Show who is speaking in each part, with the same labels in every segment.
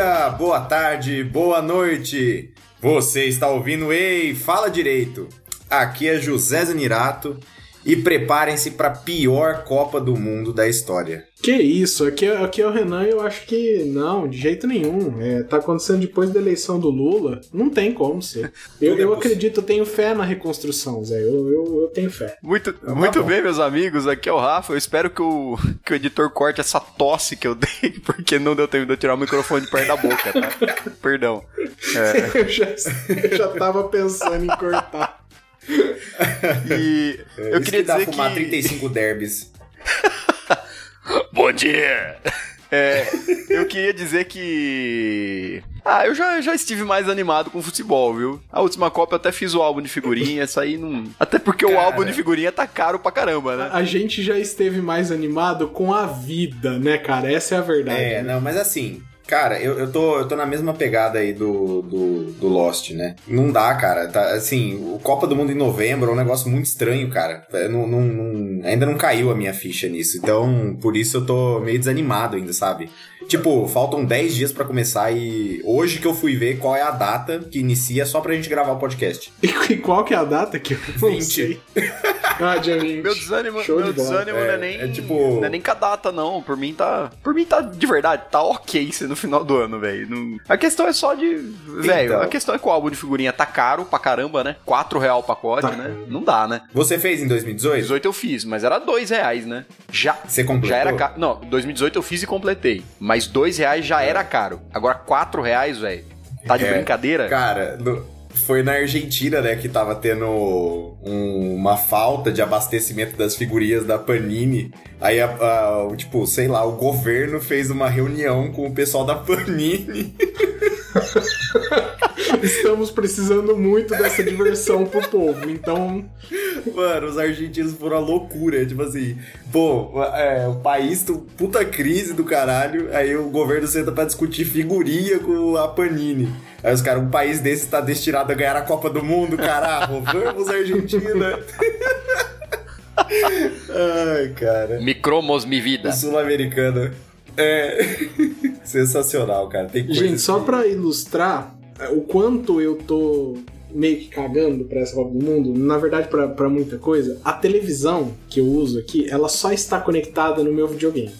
Speaker 1: Dia, boa tarde, boa noite. Você está ouvindo Ei, fala direito. Aqui é José Zanirato e preparem-se para a pior Copa do Mundo da história.
Speaker 2: Que isso, aqui, é- aqui é o Renan e eu acho que não, de jeito nenhum. É, tá acontecendo depois da eleição do Lula, não tem como ser. Eu, eu acredito, eu tenho fé na reconstrução, Zé. Eu, eu, eu tenho fé.
Speaker 3: Muito,
Speaker 1: Tá
Speaker 3: muito bem, meus amigos. Aqui é o Rafa. Eu espero que o, que o editor corte essa tosse que eu dei, porque não deu tempo de eu tirar o microfone de perto da boca, tá? Perdão. É,
Speaker 2: Eu já, eu já tava pensando em cortar.
Speaker 3: E eu
Speaker 1: Isso
Speaker 3: queria
Speaker 1: que dá
Speaker 3: dizer
Speaker 1: fumar
Speaker 3: que...
Speaker 1: 35 derbys.
Speaker 3: Bom dia! É, eu queria dizer que. Ah, eu já, já estive mais animado com futebol, viu? A última Copa eu até fiz o álbum de figurinha, essa aí não. Até porque o
Speaker 1: Cara.
Speaker 3: álbum de figurinha tá caro pra caramba, né?
Speaker 2: A gente já esteve mais animado com a vida, né, cara? Essa é a verdade.
Speaker 1: É,
Speaker 2: né?
Speaker 1: não, mas assim, cara, eu, eu, tô, eu tô na mesma pegada aí do, do, do Lost, né? Não dá, cara. Tá, assim, o Copa do Mundo em novembro é um negócio muito estranho, cara. É, não, não- não- ainda não caiu a minha ficha nisso. Então, por isso eu tô meio desanimado ainda, sabe? Tipo, faltam 10 dias pra começar e hoje que eu fui ver qual é a data que inicia só pra gente gravar o podcast.
Speaker 2: E qual que é a data que eu não
Speaker 1: 20.
Speaker 2: sei? Ah, dia 20.
Speaker 3: Meu desânimo,
Speaker 2: Show
Speaker 3: meu
Speaker 2: de
Speaker 3: desânimo não é
Speaker 1: É,
Speaker 3: nem.
Speaker 1: é tipo-
Speaker 3: Não é nem com a data, não. Por mim tá. Por mim tá de verdade, tá ok ser no final do ano, velho. Não- A questão é só de. Velho,
Speaker 1: Então.
Speaker 3: a questão é que o álbum de figurinha tá caro pra caramba, né? 4 real o pacote,
Speaker 2: Tá.
Speaker 3: né? Não dá, né?
Speaker 1: Você fez em 2018?
Speaker 3: 18 eu fiz, mas era 2 reais, né? Já.
Speaker 1: Você completou?
Speaker 3: Já era caro. Não, 2018 eu fiz e completei. Mas 2 reais já era caro. Agora 4 reais, velho. Tá de
Speaker 1: É,
Speaker 3: brincadeira?
Speaker 1: Cara, no- foi na Argentina, né, que tava tendo um- uma falta de abastecimento das figurinhas da Panini. Aí, a- a- tipo, sei lá, o governo fez uma reunião com o pessoal da Panini.
Speaker 2: Estamos precisando muito dessa diversão pro povo, então
Speaker 1: Mano, os argentinos foram a loucura. Tipo assim, pô, é, o país, tu- puta crise do caralho. Aí o governo senta pra discutir figurinha com a Panini. Aí os caras, um país desse tá destinado a ganhar a Copa do Mundo, caralho. Vamos, Argentina. Ai, cara.
Speaker 3: Micromos mi vida.
Speaker 1: O sul-americano. É. Sensacional, cara. Tem coisa
Speaker 2: Gente, só
Speaker 1: que-
Speaker 2: pra ilustrar é, o quanto eu tô meio que cagando pra essa Copa do Mundo, na verdade pra, pra muita coisa, a televisão que eu uso aqui, ela só está conectada no meu videogame.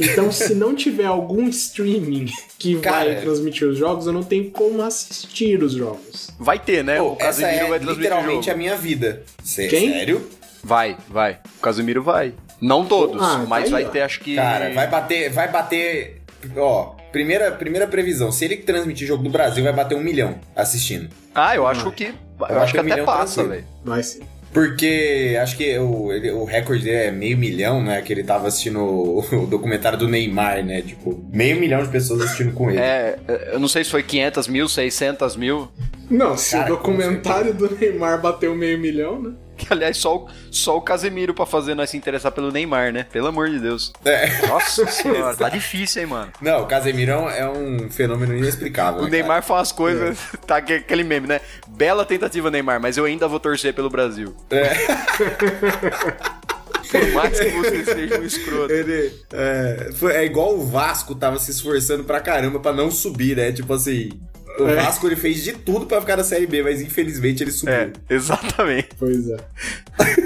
Speaker 2: Então, se não tiver algum streaming que vai
Speaker 1: Cara,
Speaker 2: transmitir os jogos, eu não tenho como assistir os jogos.
Speaker 3: Vai ter, né?
Speaker 1: Pô,
Speaker 3: o
Speaker 1: essa
Speaker 3: Casemiro
Speaker 1: é
Speaker 3: vai transmitir o
Speaker 1: literalmente
Speaker 3: jogo.
Speaker 1: a minha vida. Sé-
Speaker 2: Quem?
Speaker 1: Sério?
Speaker 3: Vai, vai. O Casemiro vai. Não todos,
Speaker 2: Ah,
Speaker 3: mas
Speaker 2: tá aí,
Speaker 3: vai
Speaker 2: ó.
Speaker 3: ter, acho que.
Speaker 1: Cara, vai bater, vai bater. Ó, primeira, primeira previsão. Se ele transmitir jogo do Brasil, vai bater um milhão assistindo.
Speaker 3: Ah, eu acho que. Eu
Speaker 1: Vai
Speaker 3: acho que
Speaker 1: bater um
Speaker 3: até
Speaker 1: milhão
Speaker 3: passa, velho.
Speaker 2: Vai sim.
Speaker 1: Porque acho que o, ele- o recorde dele é meio milhão, né? Que ele tava assistindo o, o documentário do Neymar, né? Tipo, meio milhão de pessoas assistindo com ele.
Speaker 3: É, eu não sei se foi 500 mil, 600 mil.
Speaker 2: Não, se
Speaker 1: Cara,
Speaker 2: o documentário do Neymar bateu meio milhão, né?
Speaker 3: Que, aliás, só o, só o Casemiro pra fazer nós se interessar pelo Neymar, né? Pelo amor de Deus.
Speaker 1: É.
Speaker 3: Nossa senhora, tá difícil, hein, mano.
Speaker 1: Não, o Casemiro é um fenômeno inexplicável.
Speaker 3: O
Speaker 1: né,
Speaker 3: Neymar faz coisas. Tá aque- aquele meme, né? Bela tentativa, Neymar, mas eu ainda vou torcer pelo Brasil. Por mais que você seja um escroto.
Speaker 1: cara? Ele, é, foi- é igual o Vasco tava se esforçando pra caramba pra não subir, né? Tipo assim, o
Speaker 2: É.
Speaker 1: Vasco ele fez de tudo pra ficar na Série B, mas infelizmente ele subiu.
Speaker 3: É, exatamente.
Speaker 2: Pois é.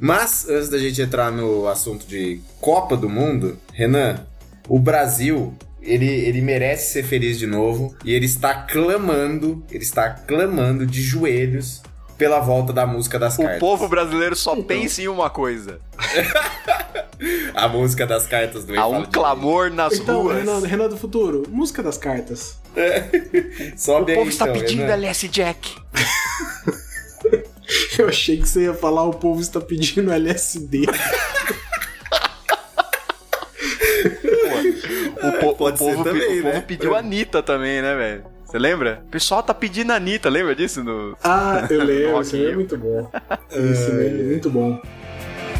Speaker 1: Mas, antes da gente entrar no assunto de Copa do Mundo, Renan, o Brasil, ele, ele merece ser feliz de novo e ele está clamando, ele está clamando de joelhos pela volta da música das
Speaker 3: O
Speaker 1: cartas.
Speaker 3: povo brasileiro só pensa em uma coisa:
Speaker 1: A música das cartas do
Speaker 3: há um clamor nas
Speaker 2: Então,
Speaker 3: ruas.
Speaker 2: Renan, Renan do Futuro, música das cartas.
Speaker 3: O
Speaker 1: Sobe aí,
Speaker 3: povo está
Speaker 1: então,
Speaker 3: pedindo
Speaker 1: Renan.
Speaker 3: LS Jack.
Speaker 2: Eu achei que você ia falar o povo está pedindo LSD.
Speaker 3: O, po-
Speaker 1: Pode
Speaker 3: o povo,
Speaker 1: ser também,
Speaker 3: o povo
Speaker 1: né?
Speaker 3: pediu a Anitta também, né, velho? Você lembra? O pessoal tá pedindo a Anitta, lembra disso? No...
Speaker 2: Ah, eu lembro, isso é muito bom. Esse meme é muito bom.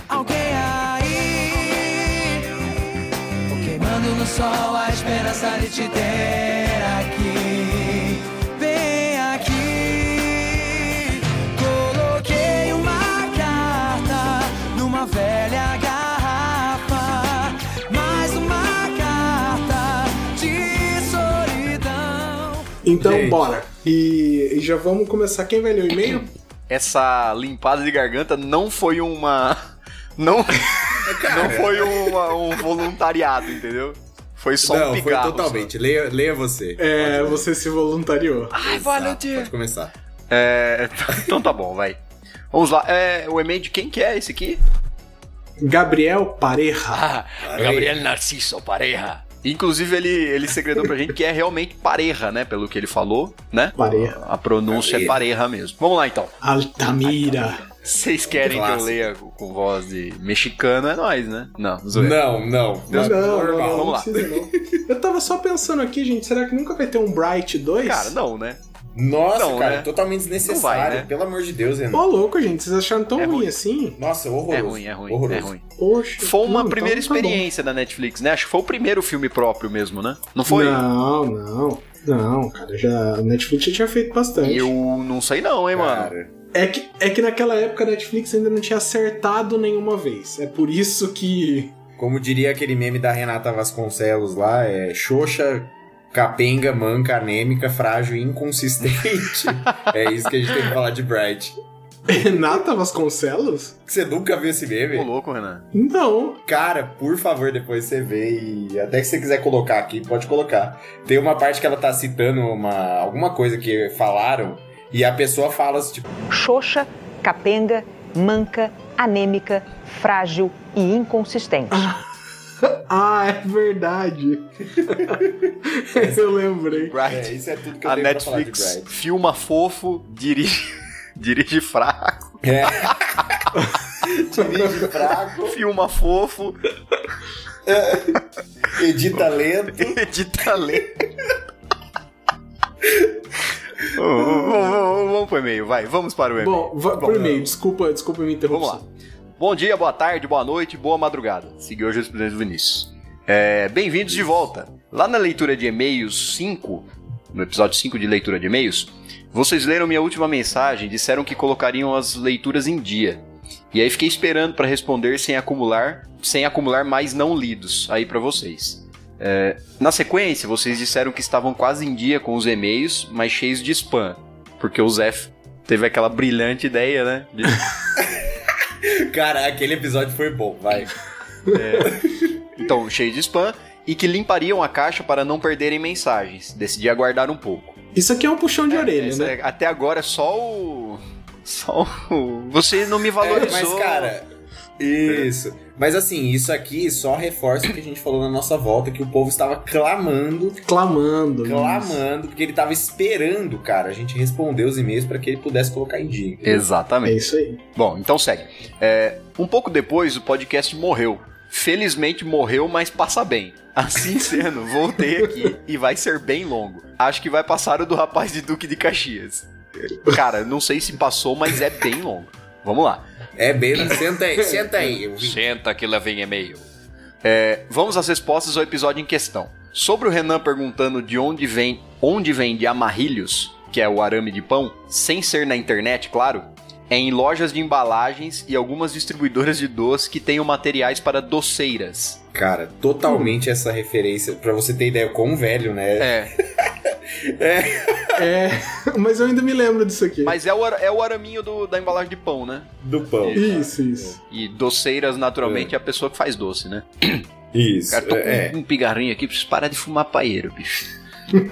Speaker 4: Alguém aí Queimando no sol a esperança de te ter aqui
Speaker 2: Então,
Speaker 1: Gente.
Speaker 2: bora. E, e já vamos começar. Quem vai ler o e-mail?
Speaker 3: Essa limpada de garganta não foi uma. Não, não foi uma- um voluntariado, entendeu? Foi só
Speaker 1: Não,
Speaker 3: um
Speaker 1: foi
Speaker 3: pigarro.
Speaker 1: totalmente. Leia, leia você.
Speaker 2: É, você se voluntariou.
Speaker 3: Ai,
Speaker 1: Exato, Pode começar.
Speaker 3: É, então tá bom, vai. Vamos lá. É, o e-mail de quem que é esse aqui?
Speaker 2: Gabriel Pareja.
Speaker 3: Ah, Gabriel Narciso Pareja. Inclusive, ele, ele segredou pra gente que é realmente pareja, né? Pelo que ele falou, né?
Speaker 2: Pareja.
Speaker 3: A pronúncia é pareja mesmo. Vamos lá então.
Speaker 2: Altamira.
Speaker 3: Vocês querem que eu leia com voz de mexicano? É nóis, né? Não, zoeira.
Speaker 1: Não, não.
Speaker 3: Deus-
Speaker 2: Não, não, não,
Speaker 3: Vamos lá.
Speaker 2: precisa. Eu tava só pensando aqui, gente, será que nunca vai ter um Bright 2?
Speaker 3: Cara, não, né?
Speaker 1: Nossa,
Speaker 3: Não,
Speaker 1: cara,
Speaker 3: né?
Speaker 1: totalmente desnecessário.
Speaker 3: vai, né?
Speaker 1: Pelo amor de Deus, Renan.
Speaker 2: Ô, louco, gente, vocês acharam tão
Speaker 3: É
Speaker 2: ruim,
Speaker 3: ruim.
Speaker 2: assim?
Speaker 1: Nossa, horroroso.
Speaker 3: É ruim, é ruim,
Speaker 1: horroroso.
Speaker 3: é ruim.
Speaker 2: Poxa.
Speaker 3: Foi uma
Speaker 2: não,
Speaker 3: primeira
Speaker 2: então tá
Speaker 3: experiência da Netflix, né? Acho que foi o primeiro filme próprio mesmo, né? Não foi?
Speaker 2: Não, não. Não, cara, já, a Netflix já tinha feito bastante.
Speaker 3: Eu não sei não, hein, mano.
Speaker 1: Cara,
Speaker 2: É, que, é que naquela época a Netflix ainda não tinha acertado nenhuma vez. É por isso que.
Speaker 1: como diria aquele meme da Renata Vasconcelos lá, é Xoxa, capenga, manca, anêmica, frágil e inconsistente. é isso que a gente tem que falar de Bright.
Speaker 2: Renata Vasconcelos?
Speaker 1: Você nunca viu esse
Speaker 3: Ô,
Speaker 1: meme?
Speaker 3: louco, Renan.
Speaker 2: Não.
Speaker 1: Cara, por favor, depois você vê e até que você quiser colocar aqui, pode colocar. Tem uma parte que ela tá citando uma, alguma coisa que falaram e a pessoa fala assim, tipo,
Speaker 5: xoxa, capenga, manca, anêmica, frágil e inconsistente.
Speaker 2: Ah, é verdade. Eu lembrei.
Speaker 3: Bright.
Speaker 1: é, isso é tudo que eu
Speaker 3: A
Speaker 1: tenho pra falar de
Speaker 3: Netflix
Speaker 1: Bright.
Speaker 3: filma fofo, dirige, dirige fraco,
Speaker 1: É. Dirige fraco,
Speaker 3: filma fofo,
Speaker 1: edita lento.
Speaker 3: edita lento. Ô, ô, ô, Vamos pro e-mail, vai. Vamos para o e-mail.
Speaker 2: Bom, va- por e-mail, desculpa, desculpa a minha
Speaker 3: Vamos lá. Bom dia, boa tarde, boa noite, boa madrugada. Seguiu hoje o presidente Vinícius. É, Bem-vindos de volta. Lá na leitura de e-mails 5, no episódio 5 de leitura de e-mails, vocês leram minha última mensagem disseram que colocariam as leituras em dia. E aí fiquei esperando para responder sem acumular, sem acumular mais não lidos aí para vocês. É, na sequência, vocês disseram que estavam quase em dia com os e-mails, mas cheios de spam, porque o Zé teve aquela brilhante ideia, né? de-
Speaker 1: Cara, aquele episódio foi bom, vai.
Speaker 3: Então, cheio de spam, e que limpariam a caixa para não perderem mensagens. Decidi aguardar um pouco.
Speaker 2: Isso aqui é um puxão de orelha,
Speaker 3: Esse
Speaker 2: né?
Speaker 3: é- até agora é só o. Só o. Você não me
Speaker 1: É,
Speaker 3: valorizou.
Speaker 1: mas, cara, isso. Mas assim, isso aqui só reforça o que a gente falou na nossa volta, que o povo estava clamando,
Speaker 2: Clamando.
Speaker 1: clamando, porque ele estava esperando, cara, a gente responder os e-mails para que ele pudesse colocar em dia. entendeu?
Speaker 2: É
Speaker 3: Exatamente.
Speaker 2: isso aí.
Speaker 3: Bom, então segue. É, um pouco depois, o podcast morreu. Felizmente morreu, mas passa bem. Assim sendo, voltei aqui e vai ser bem longo. Acho que vai passar o do rapaz de Duque de Caxias. Cara, não sei se passou, mas é bem longo. Vamos lá.
Speaker 1: É bem, senta aí, senta aí. Eu vi.
Speaker 3: Senta que lá vem e-mail. É, vamos às respostas ao episódio em questão. Sobre o Renan perguntando de onde vem, onde vende amarrilhos, que é o arame de pão, sem ser na internet, claro, é em lojas de embalagens e algumas distribuidoras de doce que tenham materiais para doceiras.
Speaker 1: Cara, totalmente essa referência, pra você ter ideia, quão velho, né?
Speaker 3: É,
Speaker 2: É, mas eu ainda me lembro disso aqui.
Speaker 3: mas é o, ar- é o araminho do- da embalagem de pão, né?
Speaker 1: Do pão.
Speaker 2: Isso, isso.
Speaker 3: E doceiras, naturalmente, é a pessoa que faz doce, né?
Speaker 1: Isso.
Speaker 3: Cara, tô com
Speaker 1: é.
Speaker 3: um pigarrinho aqui, preciso parar de fumar paeiro, bicho.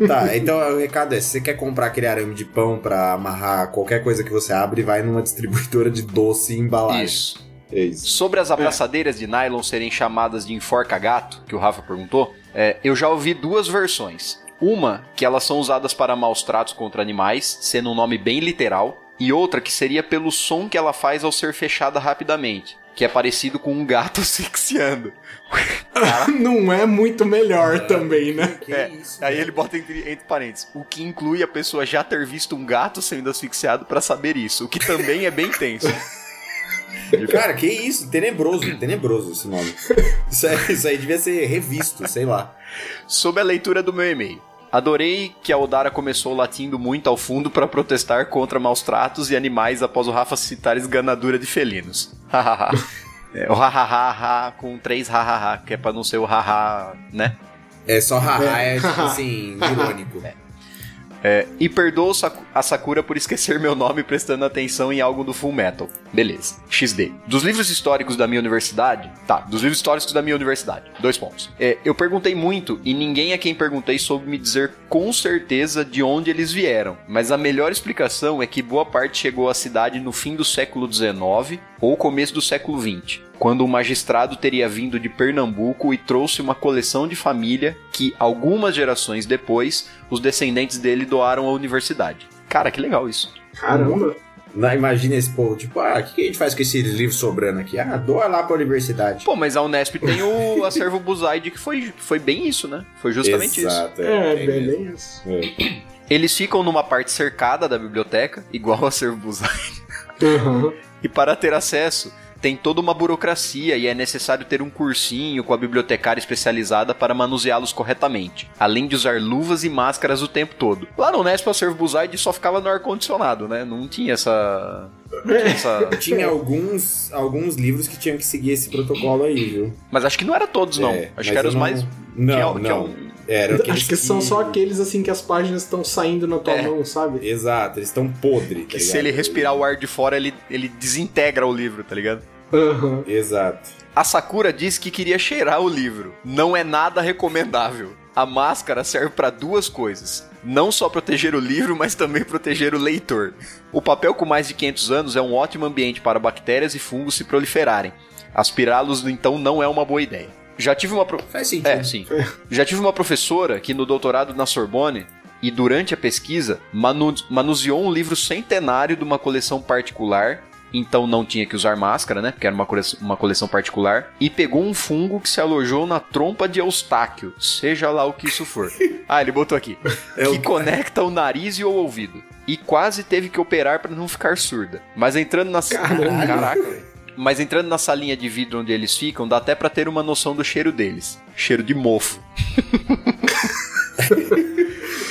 Speaker 1: Tá, então o recado é: se você quer comprar aquele arame de pão pra amarrar qualquer coisa que você abre, vai numa distribuidora de doce e embalagem.
Speaker 3: Isso.
Speaker 1: É isso.
Speaker 3: Sobre as abraçadeiras de nylon serem chamadas de enforca-gato, que o Rafa perguntou, é, eu já ouvi duas versões. Uma, que elas são usadas para maus tratos contra animais, sendo um nome bem literal, e outra que seria pelo som que ela faz ao ser fechada rapidamente, que é parecido com um gato asfixiando.
Speaker 2: Não é muito melhor também, né?
Speaker 1: Que
Speaker 3: É,
Speaker 1: isso?
Speaker 3: aí ele bota entre, entre parênteses, o que inclui a pessoa já ter visto um gato sendo asfixiado para saber isso, o que também é bem tenso.
Speaker 1: Cara, que isso? Tenebroso, tenebroso esse nome. Isso aí, isso aí devia ser revisto, sei lá.
Speaker 3: Sob a leitura do meu e-mail. Adorei que a Odara começou latindo muito ao fundo para protestar contra maus tratos e animais após o Rafa citar esganadura de felinos. Hahaha. É, o hahaha com três hahaha, que é pra não ser o haha, né?
Speaker 1: É só haha, é tipo assim, irônico.
Speaker 3: É, e perdoo Saku- a Sakura por esquecer meu nome prestando atenção em algo do Full Metal. Beleza. XD. Dos livros históricos da minha universidade. Tá, dos livros históricos da minha universidade. Dois pontos. É, eu perguntei muito e ninguém a quem perguntei soube me dizer com certeza de onde eles vieram. Mas a melhor explicação é que boa parte chegou à cidade no fim do século XIX ou começo do século XX quando um magistrado teria vindo de Pernambuco e trouxe uma coleção de família que, algumas gerações depois, os descendentes dele doaram à universidade. Cara, que legal isso.
Speaker 2: Caramba.
Speaker 1: Não, imagina esse povo, tipo, ah, o que, que a gente faz com esses livros sobrando aqui? Ah, doa lá pra universidade.
Speaker 3: Pô, mas a Unesp tem o acervo Buzaide que foi, foi bem isso, né? Foi justamente isso.
Speaker 1: Exato,
Speaker 2: É,
Speaker 1: tem
Speaker 2: bem, isso.
Speaker 1: É.
Speaker 3: Eles ficam numa parte cercada da biblioteca, igual o acervo Buzaide.
Speaker 2: Aham.
Speaker 3: E para ter acesso, tem toda uma burocracia e é necessário ter um cursinho com a bibliotecária especializada para manuseá-los corretamente, além de usar luvas e máscaras o tempo todo. Lá no Unesp, o acervo Buzaide só ficava no ar-condicionado, né? Não tinha essa... Não tinha essa...
Speaker 1: Tinha alguns, alguns livros que tinham que seguir esse protocolo aí, viu?
Speaker 3: Mas acho que não era todos, não.
Speaker 1: É,
Speaker 3: acho que eram os
Speaker 1: não-
Speaker 3: mais...
Speaker 1: Não,
Speaker 3: tinha-
Speaker 1: não.
Speaker 3: tinha um-
Speaker 1: Eram aqueles
Speaker 2: Acho que são só aqueles assim que as páginas estão saindo na tua
Speaker 3: É.
Speaker 2: mão, sabe?
Speaker 1: Exato, eles estão podres.
Speaker 3: Que se ele respirar o ar de fora, ele, ele desintegra o livro, tá ligado?
Speaker 2: Aham.
Speaker 1: Exato.
Speaker 3: A Sakura disse que queria cheirar o livro. Não é nada recomendável. A máscara serve para duas coisas. Não só proteger o livro, mas também proteger o leitor. O papel com mais de 500 anos é um ótimo ambiente para bactérias e fungos se proliferarem. Aspirá-los, então, não é uma boa ideia. Já tive uma... Pro...
Speaker 1: Faz sentido.
Speaker 3: É, sim. Já tive uma professora que no doutorado na Sorbonne e durante a pesquisa manu- manuseou um livro centenário de uma coleção particular. Então não tinha que usar máscara, né? Porque era uma coleção, uma coleção particular. E pegou um fungo que se alojou na trompa de Eustáquio. Seja lá o que isso for. Ah, ele botou aqui. que conecta o nariz e o ouvido. E quase teve que operar para não ficar surda. Mas entrando na... Caraca, velho. Mas entrando na salinha de vidro onde eles ficam, dá até pra ter uma noção do cheiro deles. Cheiro de mofo.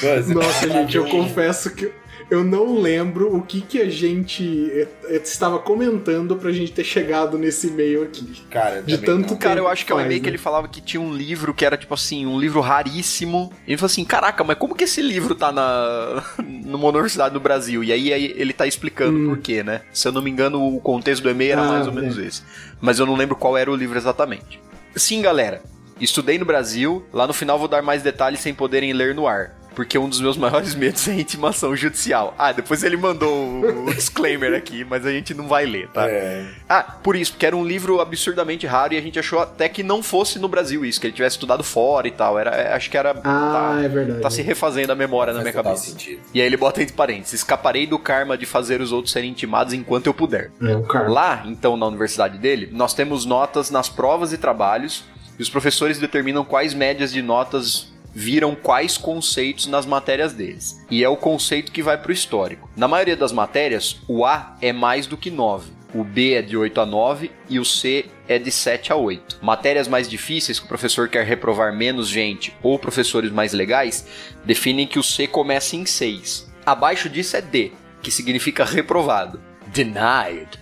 Speaker 1: Mas-
Speaker 2: Nossa, gente, eu confesso que eu não lembro o que que a gente eh, eh, estava comentando pra gente ter chegado nesse e-mail aqui.
Speaker 1: Cara,
Speaker 2: De tanto
Speaker 1: não.
Speaker 3: Cara, eu acho que é um
Speaker 2: faz,
Speaker 3: e-mail que
Speaker 2: né?
Speaker 3: ele falava que tinha um livro que era, tipo assim, um livro raríssimo. E ele falou assim: caraca, mas como que esse livro tá na, numa universidade no Brasil? E aí, aí ele tá explicando
Speaker 2: Hum.
Speaker 3: por quê, né? Se eu não me engano, o contexto do e-mail era
Speaker 2: Ah,
Speaker 3: mais ou menos esse. Mas eu não lembro qual era o livro exatamente. Sim, galera. Estudei no Brasil. Lá no final vou dar mais detalhes sem poderem ler no ar. Porque um dos meus maiores medos é a intimação judicial. Ah, depois ele mandou o o disclaimer aqui, mas a gente não vai ler, tá?
Speaker 1: É.
Speaker 3: Ah, por isso, porque era um livro absurdamente raro e a gente achou até que não fosse no Brasil isso, que ele tivesse estudado fora e tal. Era, é, acho que era.
Speaker 2: Ah,
Speaker 3: tá,
Speaker 2: é verdade.
Speaker 3: tá se refazendo a memória na minha cabeça.
Speaker 1: sentido.
Speaker 3: E aí ele bota entre parênteses: escaparei do karma de fazer os outros serem intimados enquanto eu puder.
Speaker 2: É um cara.
Speaker 3: Lá, então, na universidade dele, nós temos notas nas provas e trabalhos, e os professores determinam quais médias de notas viram quais conceitos nas matérias deles. E é o conceito que vai pro histórico. Na maioria das matérias, o A é mais do que 9. O B é de 8 a 9 e o C é de 7 a 8. Matérias mais difíceis que o professor quer reprovar menos gente ou professores mais legais definem que o C começa em 6. Abaixo disso é D, que significa reprovado. Denied.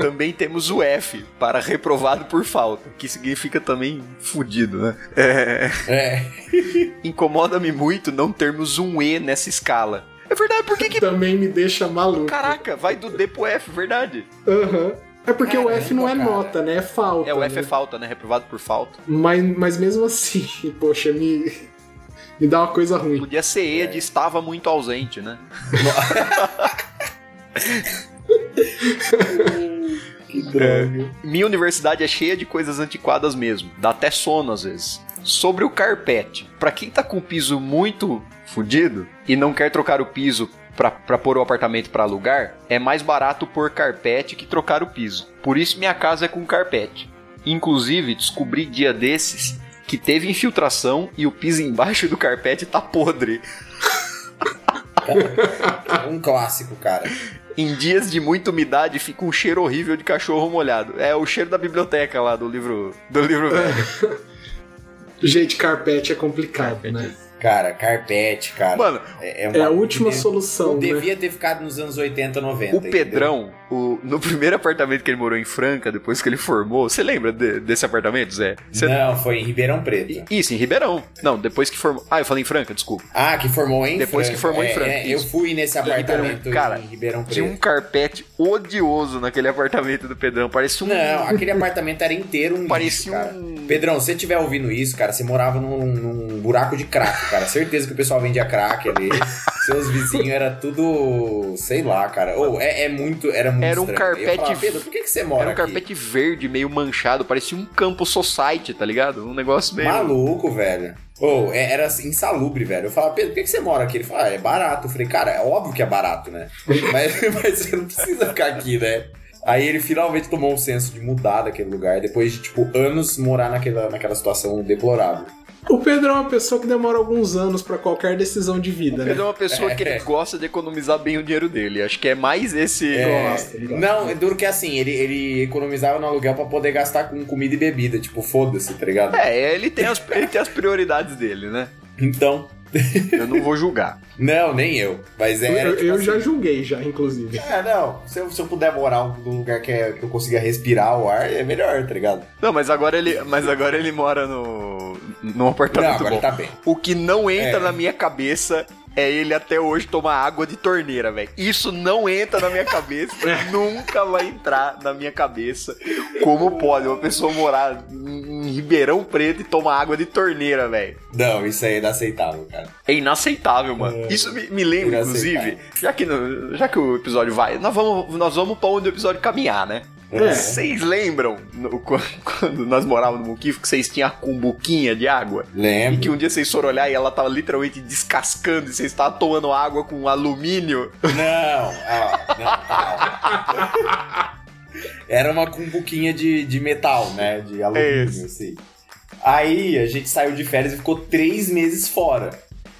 Speaker 3: Também temos o F para reprovado por falta, que significa também fudido, né? É...
Speaker 1: É.
Speaker 3: Incomoda-me muito não termos um E nessa escala. É verdade, por que que...
Speaker 2: Também me deixa maluco.
Speaker 3: Caraca, vai do D pro F, verdade.
Speaker 2: Aham. É porque o F não é
Speaker 1: Caramba,
Speaker 2: nota, né? É falta.
Speaker 3: É, o F
Speaker 2: né?
Speaker 3: é falta, né? Reprovado por falta.
Speaker 2: Mas, mas mesmo assim, poxa, me, me dá uma coisa ruim.
Speaker 3: Podia ser E de estava muito ausente, né?
Speaker 1: Que droga.
Speaker 3: Minha universidade é cheia de coisas antiquadas mesmo. Dá até sono às vezes. Sobre o carpete. Pra quem tá com o piso muito fudido e não quer trocar o piso pra, pra pôr o apartamento pra alugar, é mais barato pôr carpete que trocar o piso. Por isso minha casa é com carpete. Inclusive, descobri dia desses que teve infiltração e o piso embaixo do carpete tá podre.
Speaker 1: Um clássico, cara.
Speaker 3: Em dias de muita umidade fica um cheiro horrível de cachorro molhado. É o cheiro da biblioteca lá do livro do livro velho.
Speaker 2: Gente, carpete é complicado, né?
Speaker 1: Cara, carpete, cara.
Speaker 3: Mano,
Speaker 1: é, é
Speaker 2: É a
Speaker 1: uma-
Speaker 2: última
Speaker 1: devia-
Speaker 2: solução, né?
Speaker 1: Devia ter ficado nos anos 80, 90.
Speaker 3: o Pedrão, o- no primeiro apartamento que ele morou em Franca, depois que ele formou, você lembra de- desse apartamento, Zé?
Speaker 1: Entendeu? Não, foi em Ribeirão Preto.
Speaker 3: Isso, em Ribeirão. Não, depois que formou. Ah, eu falei em Franca, desculpa.
Speaker 1: Ah, que formou em
Speaker 3: Depois que
Speaker 1: Franca.
Speaker 3: formou em
Speaker 1: É,
Speaker 3: Franca,
Speaker 1: é, eu fui nesse apartamento
Speaker 3: Cara,
Speaker 1: em Ribeirão Preto.
Speaker 3: Tinha um carpete odioso naquele apartamento do Pedrão. Parecia um.
Speaker 1: Não, aquele apartamento era inteiro um
Speaker 3: Parecia
Speaker 1: lixo,
Speaker 3: um-
Speaker 1: Pedrão, se você estiver ouvindo isso, cara, você morava num, num buraco de crack, cara. Certeza que o pessoal vendia crack ali. Seus vizinhos era tudo, sei lá, cara. Ou é, é muito, era muito
Speaker 3: Era um
Speaker 1: estranho. Eu
Speaker 3: carpete-
Speaker 1: falava, Pedro, por que, que você mora
Speaker 3: Era um
Speaker 1: aqui?
Speaker 3: carpete verde, meio manchado, parecia um campo society, tá ligado? Um negócio meio.
Speaker 1: Maluco, velho. Ou é- era insalubre, velho. Eu falava, Pedro, por que, que você mora aqui? Ele falava, ah, é barato. Eu falei, cara, é óbvio que é barato, né? mas, mas você não precisa ficar aqui, né? Aí ele finalmente tomou o senso de mudar daquele lugar, depois de, tipo, anos morar naquela, naquela situação deplorável.
Speaker 2: O Pedro é uma pessoa que demora alguns anos pra qualquer decisão de vida, né?
Speaker 3: Ele é uma pessoa que ele gosta de economizar bem o dinheiro dele. Acho que é mais esse.
Speaker 1: É,
Speaker 2: Gosta, ele gosta.
Speaker 1: não, é duro que assim, ele, ele economizava no aluguel pra poder gastar com comida e bebida, tipo, foda-se, tá ligado?
Speaker 3: É, ele tem, as, ele tem as prioridades dele, né?
Speaker 1: Então,
Speaker 3: Eu não vou julgar.
Speaker 1: não, nem eu. Mas
Speaker 2: Eu,
Speaker 1: era,
Speaker 2: eu-
Speaker 1: tipo
Speaker 2: eu
Speaker 1: assim,
Speaker 2: já julguei, já, inclusive.
Speaker 1: É, não, se eu, se eu puder morar num lugar que, é- que eu consiga respirar o ar, é melhor, tá ligado?
Speaker 3: Não, mas agora ele, mas agora ele mora no num
Speaker 1: Não,
Speaker 3: apartamento
Speaker 1: agora
Speaker 3: bom.
Speaker 1: tá bem.
Speaker 3: O que não entra
Speaker 1: É.
Speaker 3: na minha cabeça é ele até hoje tomar água de torneira, velho. Isso não entra na minha cabeça, nunca vai entrar na minha cabeça. Como pode uma pessoa morar em Ribeirão Preto e tomar água de torneira, velho?
Speaker 1: Não, isso aí é inaceitável, cara.
Speaker 3: É inaceitável, mano.
Speaker 1: É.
Speaker 3: Isso me, me lembra, inclusive, já que, no- já que o episódio vai, nós vamos, nós vamos pra onde o episódio caminhar, né?
Speaker 2: É.
Speaker 3: Vocês lembram no- quando, nós morávamos no Muquifo que vocês tinham a cumbuquinha de água? E
Speaker 1: Lembro.
Speaker 3: que um dia vocês foram olhar e ela tava literalmente descascando e vocês estavam tomando água com alumínio.
Speaker 1: Não, ó, não. Era uma cumbuquinha de, de metal, né? De alumínio,
Speaker 3: Isso.
Speaker 1: assim. Aí a gente saiu de férias e ficou três meses fora.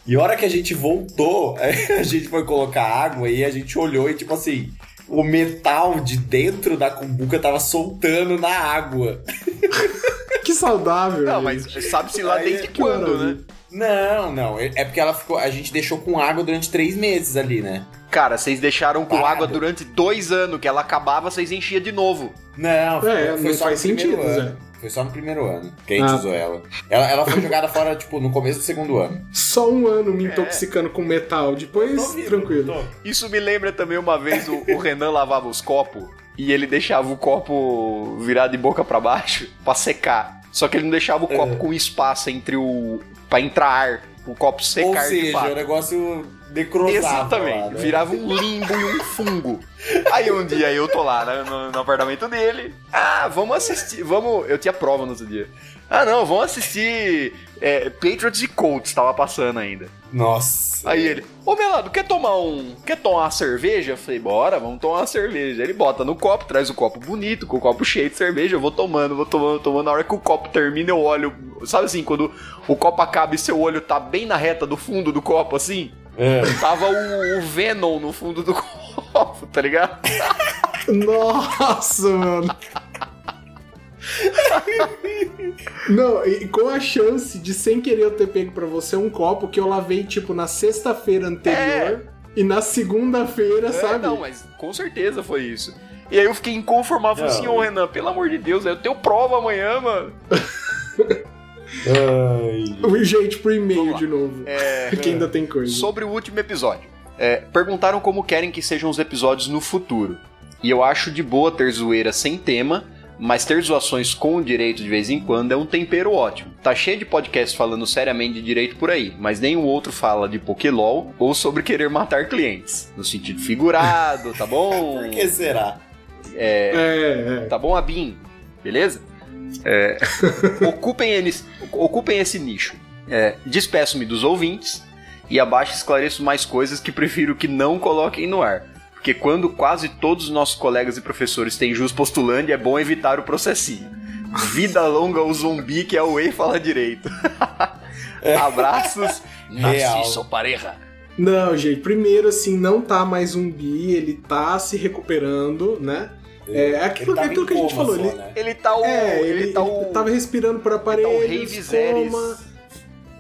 Speaker 1: E a hora que a gente voltou, a gente foi colocar água e a gente olhou e, tipo assim, o metal de dentro da cumbuca tava soltando na água.
Speaker 2: Que saudável.
Speaker 3: Não, mas sabe-se lá
Speaker 1: Aí,
Speaker 3: desde
Speaker 2: que
Speaker 3: quando,
Speaker 2: maravilha.
Speaker 3: né?
Speaker 1: Não, não. É porque ela ficou. A gente deixou com água durante três meses ali, né?
Speaker 3: Cara, vocês deixaram com
Speaker 1: Parado.
Speaker 3: água durante dois anos, que ela acabava, vocês enchiam de novo.
Speaker 1: Não, foi,
Speaker 2: É,
Speaker 1: foi
Speaker 2: não
Speaker 1: só
Speaker 2: faz sentido,
Speaker 1: ano.
Speaker 2: Zé.
Speaker 1: Foi só no primeiro ano que a gente
Speaker 2: Ah.
Speaker 1: usou ela. ela. Ela foi jogada fora, tipo, no começo do segundo ano.
Speaker 2: Só um ano me intoxicando com metal, depois tranquilo.
Speaker 3: Isso me lembra também uma vez o, o Renan lavava os copos e ele deixava o copo virado de boca pra baixo pra secar. Só que ele não deixava o copo com espaço entre o. pra entrar ar. O copo secar
Speaker 1: Ou
Speaker 3: de
Speaker 1: seja,
Speaker 3: fato.
Speaker 1: o negócio necrosava.
Speaker 3: Exatamente,
Speaker 1: lá, né?
Speaker 3: virava um limbo e um fungo. Aí um dia eu tô lá né, no, no apartamento dele. Ah, vamos assistir. Vamos. Eu tinha prova no outro dia. Ah, não, vamos assistir. É, Patriots e Colts tava passando ainda.
Speaker 1: Nossa.
Speaker 3: Aí ele, ô Melado, quer tomar um. Quer tomar uma cerveja? Eu falei, bora, vamos tomar uma cerveja. Ele bota no copo, traz o copo bonito, com o copo cheio de cerveja, eu vou tomando, vou tomando, tomando. Na hora que o copo termina, eu olho. Sabe assim, quando o copo acaba e seu olho tá bem na reta do fundo do copo, assim?
Speaker 1: É.
Speaker 3: Tava o, o Venom no fundo do copo, tá ligado?
Speaker 2: Nossa, mano. Não, e com a chance de sem querer eu ter pego pra você um copo que eu lavei, tipo, na sexta-feira anterior e na segunda-feira,
Speaker 3: É,
Speaker 2: sabe?
Speaker 3: não, mas com certeza foi isso. E aí eu fiquei inconformável, falei assim, ô Renan, pelo amor de Deus, eu tenho prova amanhã, mano.
Speaker 1: Ai.
Speaker 2: Gente, pro e-mail de novo.
Speaker 3: É.
Speaker 2: que ainda tem coisa.
Speaker 3: Sobre o último episódio. É, perguntaram como querem que sejam os episódios no futuro. E eu acho de boa ter zoeira sem tema, mas ter zoações com o direito de vez em quando é um tempero ótimo. Tá cheio de podcasts falando seriamente de direito por aí, mas nenhum outro fala de Pokélol ou sobre querer matar clientes. No sentido figurado, tá bom?
Speaker 1: Por que será?
Speaker 2: É, é.
Speaker 3: Tá bom, Abin? Beleza? É, ocupem, eles, ocupem esse nicho. É, Despeço-me dos ouvintes e abaixo esclareço mais coisas que prefiro que não coloquem no ar. Porque quando quase todos os nossos colegas e professores têm jus postulante, é bom evitar o processinho. Vida longa ao zumbi que é o Ei Fala Direito. Abraços,
Speaker 1: Real.
Speaker 3: Narciso Pareja.
Speaker 2: Não, gente, primeiro assim, não tá mais zumbi, ele tá se recuperando, né? É aquilo,
Speaker 1: Ele
Speaker 2: que a gente falou.
Speaker 1: só,
Speaker 2: ele,
Speaker 1: né?
Speaker 3: Ele tá o.
Speaker 2: é,
Speaker 3: ele,
Speaker 2: ele,
Speaker 3: tá
Speaker 2: ele tava respirando por
Speaker 3: ele tá o
Speaker 2: aparelhos,
Speaker 3: Rei Viserys.
Speaker 2: coma.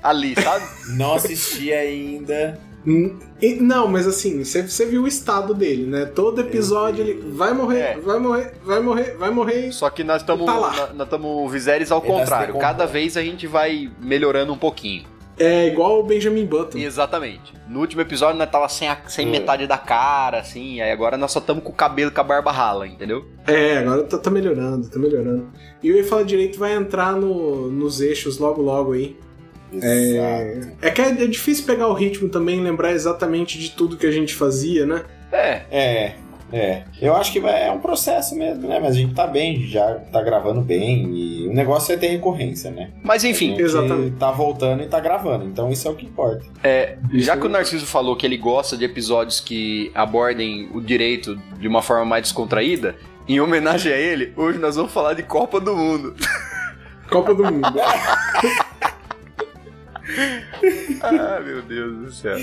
Speaker 3: ali, sabe?
Speaker 1: Não assisti ainda.
Speaker 2: Hum, Não, mas assim, você viu o estado dele, né? Todo episódio ele vai morrer,
Speaker 3: É.
Speaker 2: vai morrer, vai morrer, vai morrer.
Speaker 3: Só que nós estamos
Speaker 2: Tá lá.
Speaker 3: nós estamos Viserys ao
Speaker 1: Ele
Speaker 3: contrário.
Speaker 1: decompor.
Speaker 3: Cada vez a gente vai melhorando um pouquinho.
Speaker 2: É igual o Benjamin Button.
Speaker 3: Exatamente. No último episódio nós tava sem, a- sem
Speaker 1: Hum.
Speaker 3: metade da cara, assim, aí agora nós só estamos com o cabelo com a barba rala, entendeu?
Speaker 2: É, agora tá, tá melhorando, tá melhorando. E o Ei Fala Direito vai entrar no- nos eixos logo logo aí.
Speaker 1: Exato.
Speaker 2: É que é, é difícil pegar o ritmo também, lembrar exatamente de tudo que a gente fazia, né?
Speaker 3: É.
Speaker 1: É, é. Eu acho que é um processo mesmo, né? Mas a gente tá bem, já tá gravando bem. E o negócio é ter recorrência, né?
Speaker 3: Mas
Speaker 1: A
Speaker 3: enfim,
Speaker 1: gente
Speaker 2: Exatamente.
Speaker 1: Tá voltando e tá gravando. Então isso é o que importa.
Speaker 3: já que o Narciso falou que ele gosta de episódios que abordem o direito de uma forma mais descontraída, em homenagem a ele, hoje nós vamos falar de Copa do Mundo.
Speaker 2: Copa do Mundo.
Speaker 3: ah, meu Deus do céu.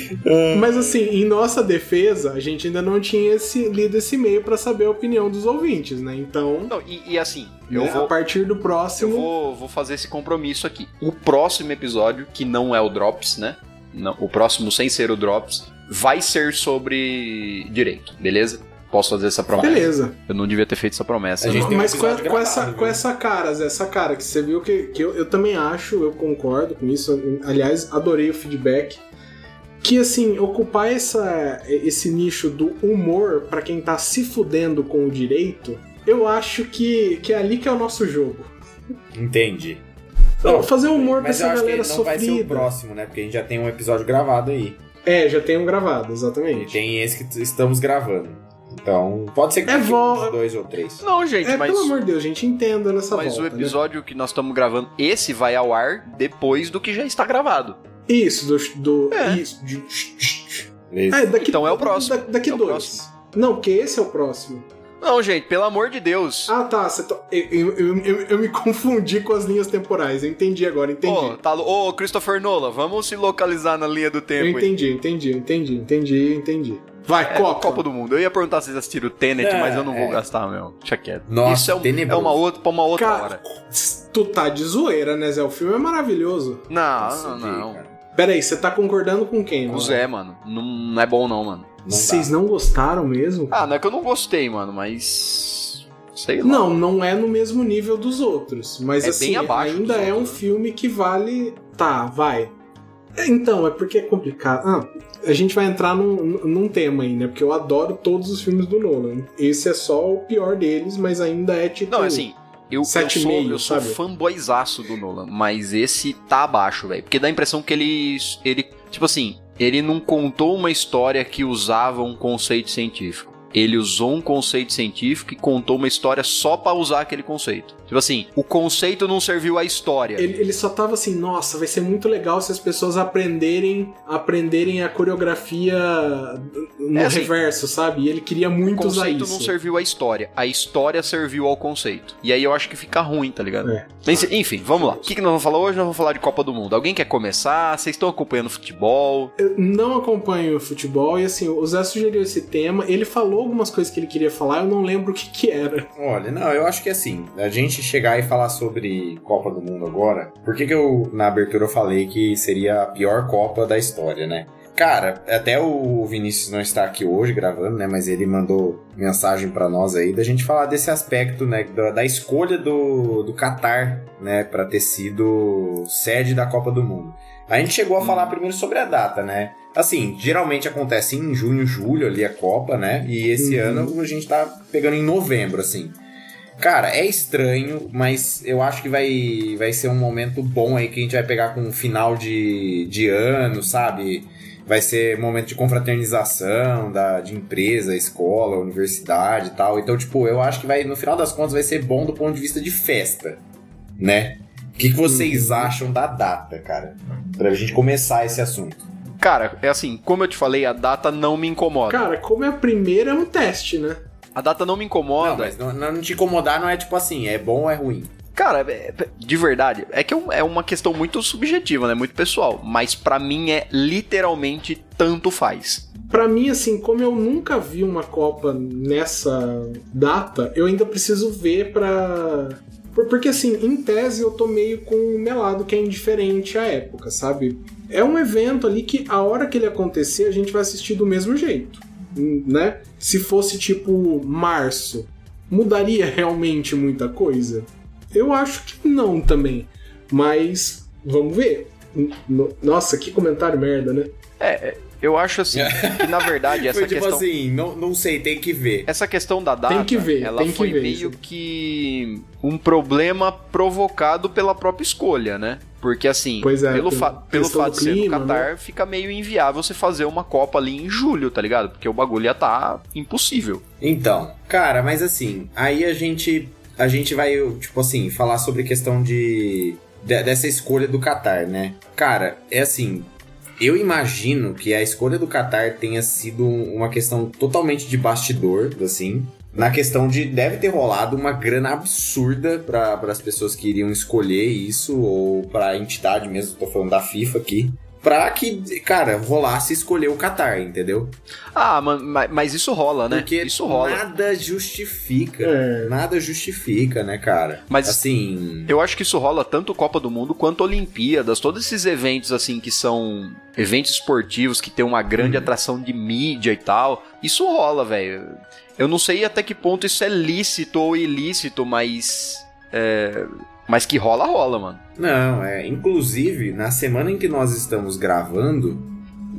Speaker 2: Mas assim, em nossa defesa, a gente ainda não tinha esse- lido esse e-mail pra saber a opinião dos ouvintes, né? Então,
Speaker 3: Não, e, e assim, eu
Speaker 2: né,
Speaker 3: vou,
Speaker 2: a partir do
Speaker 3: Eu
Speaker 2: próximo.
Speaker 3: vou, vou fazer esse compromisso aqui. O próximo episódio, que não é o Drops, né? Não, o próximo sem ser o Drops, vai ser sobre direito, beleza? Posso fazer essa promessa?
Speaker 2: Beleza.
Speaker 3: Eu não devia ter feito essa promessa.
Speaker 1: A gente
Speaker 3: não.
Speaker 1: tem um
Speaker 2: Mas com,
Speaker 1: episódio
Speaker 2: com essa,
Speaker 1: gravado,
Speaker 2: com
Speaker 1: viu?
Speaker 2: essa cara, Zé, essa cara que você viu que, que eu, eu também acho, eu concordo com isso. Aliás, adorei o feedback. Que assim, ocupar essa, esse nicho do humor pra quem tá se fudendo com o direito, eu acho que, que é ali que é o nosso jogo.
Speaker 1: Entendi.
Speaker 2: Não, fazer humor
Speaker 1: Mas
Speaker 2: dessa
Speaker 1: eu acho que
Speaker 2: galera
Speaker 1: não vai ser o
Speaker 2: sofrida.
Speaker 1: próximo, né? Porque a gente já tem um episódio gravado aí.
Speaker 2: É, já tenho gravado,
Speaker 1: E
Speaker 2: exatamente.
Speaker 1: tem esse que estamos gravando. Então, pode ser que
Speaker 2: É vo-
Speaker 1: dois ou três.
Speaker 3: Não, gente,
Speaker 2: É,
Speaker 3: mas,
Speaker 2: pelo amor de Deus, gente, entenda nessa
Speaker 3: mas
Speaker 2: volta.
Speaker 3: o episódio que nós estamos gravando, esse vai ao ar depois do que já está gravado.
Speaker 2: Né? Isso, do. do
Speaker 3: É.
Speaker 2: Isso. É, daqui,
Speaker 3: Então é o próximo.
Speaker 2: da- daqui
Speaker 3: É o
Speaker 2: dois.
Speaker 3: próximo.
Speaker 2: Não, porque esse é o próximo.
Speaker 3: Não, gente, pelo amor de Deus.
Speaker 2: Ah, tá. Tá- eu, eu, eu, eu- eu me confundi com as linhas temporais. Eu entendi agora, entendi.
Speaker 3: Ô, tá, ô, Christopher Nolan, vamos se localizar na linha do
Speaker 2: eu
Speaker 3: tempo aí.
Speaker 2: entendi, entendi, entendi, entendi, entendi. Vai,
Speaker 3: É,
Speaker 2: Copa.
Speaker 3: Copa do Mundo. Eu ia perguntar se vocês assistiram o Tenet,
Speaker 1: É,
Speaker 3: mas eu não vou
Speaker 1: é.
Speaker 3: gastar, meu. Deixa quieto.
Speaker 1: Nossa,
Speaker 3: Isso é, um-
Speaker 1: tenebroso.
Speaker 3: é uma outra, pra uma outra
Speaker 2: Cara,
Speaker 3: hora.
Speaker 2: tu tá de zoeira, né, Zé? O filme é maravilhoso.
Speaker 3: Não,
Speaker 1: Nossa,
Speaker 3: não, não.
Speaker 1: cara.
Speaker 2: Pera aí, você tá concordando com quem,
Speaker 3: O
Speaker 2: mano?
Speaker 3: Zé, mano. Não, não é bom, não, mano.
Speaker 1: Não
Speaker 2: Vocês
Speaker 1: dá.
Speaker 2: não gostaram mesmo?
Speaker 3: Ah, não é que eu não gostei, mano, mas. Sei lá.
Speaker 2: Não, não é no mesmo nível dos outros. Mas
Speaker 3: É
Speaker 2: assim,
Speaker 3: bem abaixo
Speaker 2: ainda
Speaker 3: dos
Speaker 2: é um
Speaker 3: outros, né?
Speaker 2: filme que vale. Tá, vai. É, Então, é porque é complicado. Ah, a gente vai entrar num, num tema aí, né? Porque eu adoro todos os filmes do Nolan. Esse é só o pior deles, mas ainda é tipo.
Speaker 3: Não, assim. Eu, eu
Speaker 2: Sete
Speaker 3: sou,
Speaker 2: meio,
Speaker 3: eu sou
Speaker 2: sabe?
Speaker 3: fanboyzaço do Nolan, mas esse tá abaixo, velho. Porque dá a impressão que ele. ele. Tipo assim, ele não contou uma história que usava um conceito científico. Ele usou um conceito científico e contou uma história só pra usar aquele conceito. Tipo assim, o conceito não serviu à história.
Speaker 2: Ele, ele só tava assim, nossa, vai ser muito legal se as pessoas aprenderem aprenderem a coreografia no
Speaker 3: É assim,
Speaker 2: reverso, sabe? E ele queria
Speaker 3: O
Speaker 2: muito usar
Speaker 3: conceito
Speaker 2: isso.
Speaker 3: não serviu à história, a história serviu ao conceito. E aí eu acho que fica ruim, tá ligado?
Speaker 2: É.
Speaker 3: Mas, enfim, vamos lá. O que, que nós vamos falar hoje? Nós vamos falar de Copa do Mundo. Alguém quer começar? Vocês estão acompanhando futebol?
Speaker 2: Eu não acompanho futebol e assim, o Zé sugeriu esse tema, ele falou algumas coisas que ele queria falar, eu não lembro o que que era.
Speaker 1: Olha, não, eu acho que assim, a gente chegar e falar sobre Copa do Mundo agora, por que que eu, na abertura, eu falei que seria a pior Copa da história, né? Cara, até o Vinícius não está aqui hoje gravando, né? Mas ele mandou mensagem pra nós aí da gente falar desse aspecto, né? Da, da escolha do, do Qatar, né? Pra ter sido sede da Copa do Mundo. A gente chegou a falar primeiro sobre a data, né? Assim, geralmente acontece em junho, julho ali a Copa, né? E esse
Speaker 2: Uhum.
Speaker 1: ano a gente tá pegando em novembro, assim. Cara, é estranho, mas eu acho que vai, vai ser um momento bom aí que a gente vai pegar com um final de, de ano, sabe? Vai ser momento de confraternização da, de empresa, escola, universidade e tal. Então, tipo, eu acho que vai, no final das contas, vai ser bom do ponto de vista de festa, né? O que, que vocês acham da data, cara? Pra gente começar esse assunto.
Speaker 3: Cara, é assim, como eu te falei, a data não me incomoda.
Speaker 2: Cara, como é a primeira, é um teste, né?
Speaker 3: A data não me incomoda.
Speaker 1: Não, mas não, não te incomodar não é tipo assim, é bom ou é ruim.
Speaker 3: Cara, é- é- de verdade, é que é é uma questão muito subjetiva, né? Muito pessoal. Mas pra mim é literalmente tanto faz.
Speaker 2: Pra mim, assim, como eu nunca vi uma Copa nessa data, eu ainda preciso ver pra, Por- Porque assim, em tese eu tô meio com um melado que é indiferente à época, sabe? É um evento ali que a hora que ele acontecer a gente vai assistir do mesmo jeito, né? Se fosse tipo março, mudaria realmente muita coisa? Eu acho que não também, mas vamos ver. No- Nossa, que comentário merda, né?
Speaker 3: É, eu acho assim, que na verdade essa
Speaker 1: Foi tipo
Speaker 3: questão...
Speaker 1: assim, não, não sei, tem que ver.
Speaker 3: Essa questão da data,
Speaker 2: Tem que ver,
Speaker 3: ela
Speaker 2: tem que
Speaker 3: foi
Speaker 2: ver
Speaker 3: meio
Speaker 2: isso.
Speaker 3: que um problema provocado pela própria escolha, né? Porque assim,
Speaker 2: Pois é,
Speaker 3: pelo, fa pelo fato de ser no Qatar, fica meio inviável você fazer uma Copa ali em julho, tá ligado? Porque o bagulho ia tá impossível.
Speaker 1: Então, cara, mas assim, aí a gente a gente vai, tipo assim, falar sobre questão de, de- dessa escolha do Qatar, né? Cara, é assim, eu imagino que a escolha do Qatar tenha sido uma questão totalmente de bastidor, assim, na questão de deve ter rolado uma grana absurda para as pessoas que iriam escolher isso ou para a entidade mesmo, tô falando da FIFA aqui. Pra que, cara, rolasse escolher o Qatar, entendeu?
Speaker 3: Ah, ma- ma- mas, isso rola, né?
Speaker 1: Porque
Speaker 3: isso rola.
Speaker 1: nada justifica.
Speaker 2: É.
Speaker 1: Nada justifica, né, cara?
Speaker 3: Mas-
Speaker 1: assim.
Speaker 3: Eu acho que isso rola tanto Copa do Mundo quanto Olimpíadas, todos esses eventos assim que são eventos esportivos que tem uma grande atração de mídia e tal. Isso rola, velho. Eu não sei até que ponto isso é lícito ou ilícito, mas é, mas que rola rola, mano.
Speaker 1: Não, é. Inclusive, na semana em que nós estamos gravando,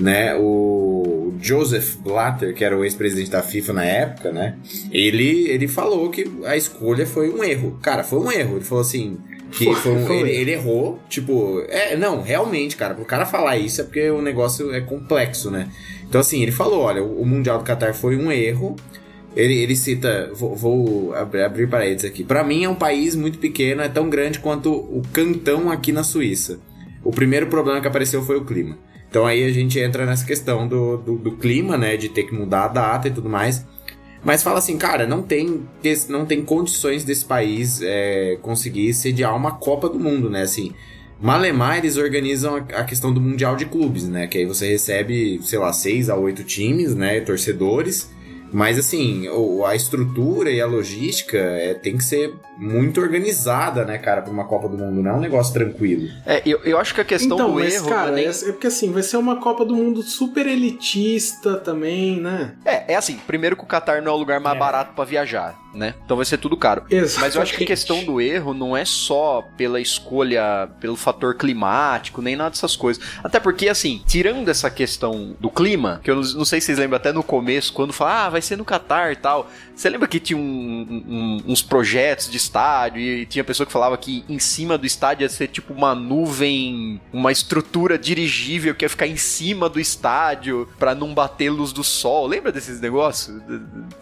Speaker 1: né, o Joseph Blatter, que era o ex-presidente da FIFA na época, né, ele, ele falou que a escolha foi um erro. Cara, foi um erro. Ele falou assim. Que
Speaker 2: Foi,
Speaker 1: foi um-
Speaker 2: foi
Speaker 1: ele,
Speaker 2: erro.
Speaker 1: ele errou, tipo, é, não, realmente, cara, pro cara falar isso é porque o negócio é complexo, né? Então, assim, ele falou: olha, o Mundial do Qatar foi um erro. Ele, ele cita, vou, vou abrir, abrir paredes aqui. Pra mim é um país muito pequeno, é tão grande quanto o Cantão aqui na Suíça. O primeiro problema que apareceu foi o clima. Então aí a gente entra nessa questão do, do, do clima, né? De ter que mudar a data e tudo mais. Mas fala assim, cara, não tem, não tem condições desse país é, conseguir sediar uma Copa do Mundo, né? Assim, Malemar, eles organizam a questão do Mundial de Clubes, né? Que aí você recebe, sei lá, seis a oito times, né? Torcedores. Mas assim, o- a estrutura e a logística é, tem que ser muito organizada, né, cara, pra uma Copa do Mundo. Não é um negócio tranquilo.
Speaker 3: É, eu, eu acho que a questão
Speaker 2: então,
Speaker 3: do
Speaker 2: mas
Speaker 3: erro
Speaker 2: cara,
Speaker 3: é, nem-
Speaker 2: é, é porque assim, vai ser uma Copa do Mundo super elitista também, né?
Speaker 3: é, é assim, primeiro que o Qatar não é o lugar mais
Speaker 1: É.
Speaker 3: barato pra viajar, né? Então vai ser tudo caro. Mas eu acho que a questão do erro não é só pela escolha, pelo fator climático, nem nada dessas coisas. Até porque, assim, tirando essa questão do clima, que eu não, não sei se vocês lembram até no começo, quando fala, ah, vai ser no Catar e tal. Você lembra que tinha um- um- uns projetos de estádio e tinha pessoa que falava que em cima do estádio ia ser tipo uma nuvem, uma estrutura dirigível que ia ficar em cima do estádio pra não bater luz do sol. Lembra desses negócios?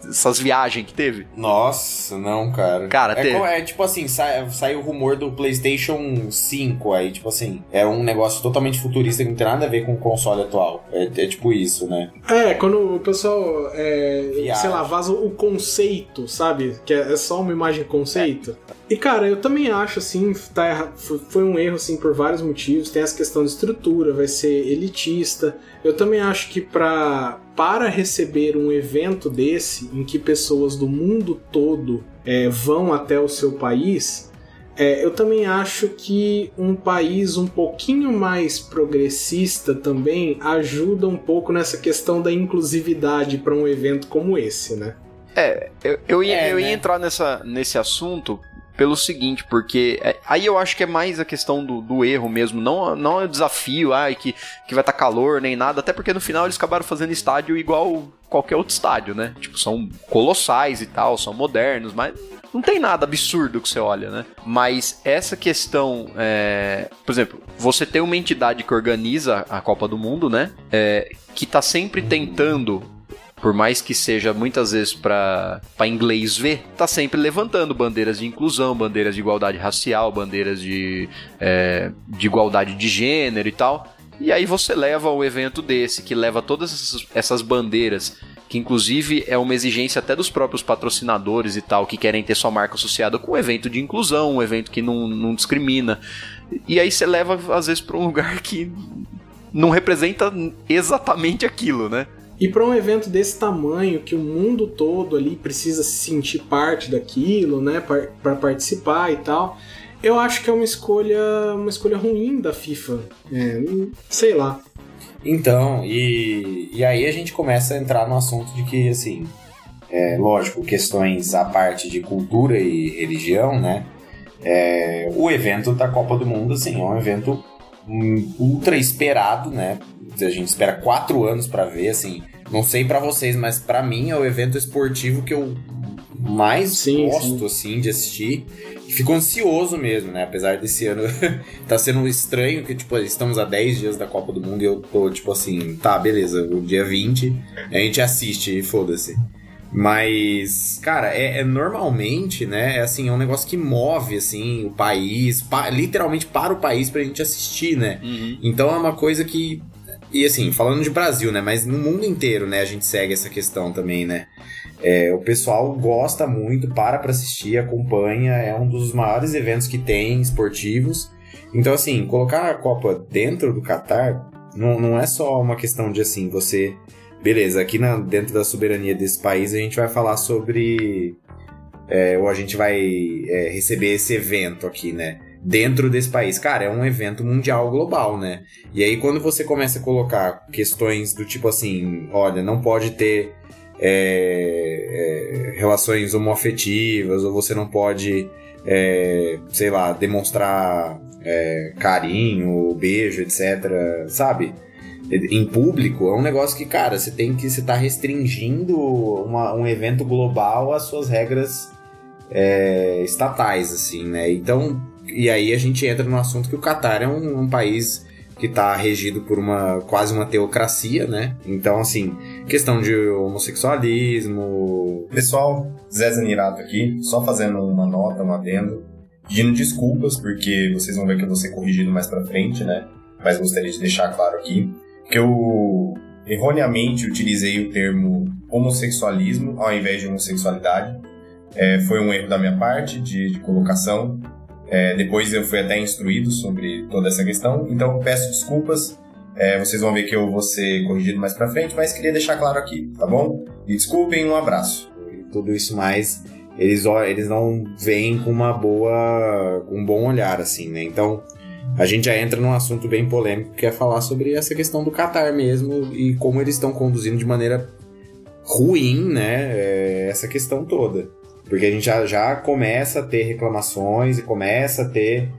Speaker 3: Essas viagens que teve?
Speaker 1: Nossa, não, cara.
Speaker 3: Cara,
Speaker 1: é,
Speaker 3: teve.
Speaker 1: é tipo assim, sai, saiu o rumor do PlayStation 5 aí, tipo assim, é um negócio totalmente futurista que não tem nada a ver com o console atual. É, é tipo isso, né?
Speaker 2: É, quando o pessoal, é, sei lá, vaza o conceito, sabe? Que é, é só uma imagem conceito. E, cara, eu também acho, assim, tá foi, um erro, assim, por vários motivos. Tem essa questão de estrutura, vai ser elitista. Eu também acho que pra, para receber um evento desse, em que pessoas do mundo todo é, vão até o seu país, é, eu também acho que um país um pouquinho mais progressista também ajuda um pouco nessa questão da inclusividade para um evento como esse, né?
Speaker 3: Eu, eu ia,
Speaker 1: É,
Speaker 3: eu ia
Speaker 1: né?
Speaker 3: entrar nessa, nesse assunto pelo seguinte, porque é, aí eu acho que é mais a questão do, do erro mesmo, não, não é o desafio, ai, que, que vai estar calor nem nada, até porque no final eles acabaram fazendo estádio igual qualquer outro estádio, né? Tipo, são colossais e tal, são modernos, mas não tem nada absurdo que você olha, né? Mas essa questão, é, por exemplo, você tem uma entidade que organiza a Copa do Mundo, né? É, que tá sempre tentando por mais que seja muitas vezes para inglês ver, tá sempre levantando bandeiras de inclusão, bandeiras de igualdade racial, bandeiras de, é, de igualdade de gênero e tal. E aí você leva um evento desse, que leva todas essas, essas bandeiras, que inclusive é uma exigência até dos próprios patrocinadores e tal, que querem ter sua marca associada com um evento de inclusão, um evento que não, não discrimina. E aí você leva, às vezes, para um lugar que não representa exatamente aquilo, né?
Speaker 2: E para um evento desse tamanho, que o mundo todo ali precisa se sentir parte daquilo, né, para participar e tal, eu acho que é uma escolha, uma escolha ruim da FIFA. É, sei lá.
Speaker 1: Então, e, e aí a gente começa a entrar no assunto de que, assim, é, lógico, questões à parte de cultura e religião, né? É, o evento da Copa do Mundo, assim, é um evento ultra esperado, né? A gente espera quatro anos para ver, assim. Não sei para vocês, mas para mim é o evento esportivo que eu mais sim, gosto, sim. assim, de assistir. Fico ansioso mesmo, né? Apesar desse ano tá sendo estranho, que, tipo, estamos a 10 dias da Copa do Mundo e eu tô, tipo assim, tá, beleza, o dia 20 a gente assiste e foda-se. Mas, cara, é, é, normalmente, né? É assim, é um negócio que move, assim, o país, pa, literalmente para o país pra gente assistir, né? Uhum. Então é uma coisa que. E assim, falando de Brasil, né? Mas no mundo inteiro, né, a gente segue essa questão também, né? É, o pessoal gosta muito, para para assistir, acompanha, é um dos maiores eventos que tem esportivos. Então, assim, colocar a Copa dentro do Catar não, não é só uma questão de assim, você. Beleza, aqui na, dentro da soberania desse país a gente vai falar sobre. É, ou a gente vai é, receber esse evento aqui, né? Dentro desse país. Cara, é um evento mundial global, né? E aí, quando você começa a colocar questões do tipo assim: olha, não pode ter é, é, relações homoafetivas, ou você não pode, é, sei lá, demonstrar é, carinho, beijo, etc. Sabe? Em público, é um negócio que, cara, você tem que estar tá restringindo uma, um evento global às suas regras é, estatais, assim, né? Então, e aí a gente entra no assunto que o Catar é um, um país que está regido por uma quase uma teocracia, né? Então, assim, questão de homossexualismo.
Speaker 6: Pessoal, Zé Zanirato aqui, só fazendo uma nota, um adendo, pedindo desculpas, porque vocês vão ver que eu vou ser corrigido mais pra frente, né? Mas gostaria de deixar claro aqui que eu erroneamente utilizei o termo homossexualismo ao invés de homossexualidade. É, foi um erro da minha parte de, de colocação. É, depois eu fui até instruído sobre toda essa questão, então peço desculpas. É, vocês vão ver que eu vou ser corrigido mais pra frente, mas queria deixar claro aqui, tá bom? Me desculpem, um abraço.
Speaker 1: Tudo isso mais, eles, eles não veem com uma boa. com um bom olhar, assim, né? Então, a gente já entra num assunto bem polêmico, que é falar sobre essa questão do Qatar mesmo e como eles estão conduzindo de maneira ruim, né? É, essa questão toda. Porque a gente já, já começa a ter reclamações e começa a ter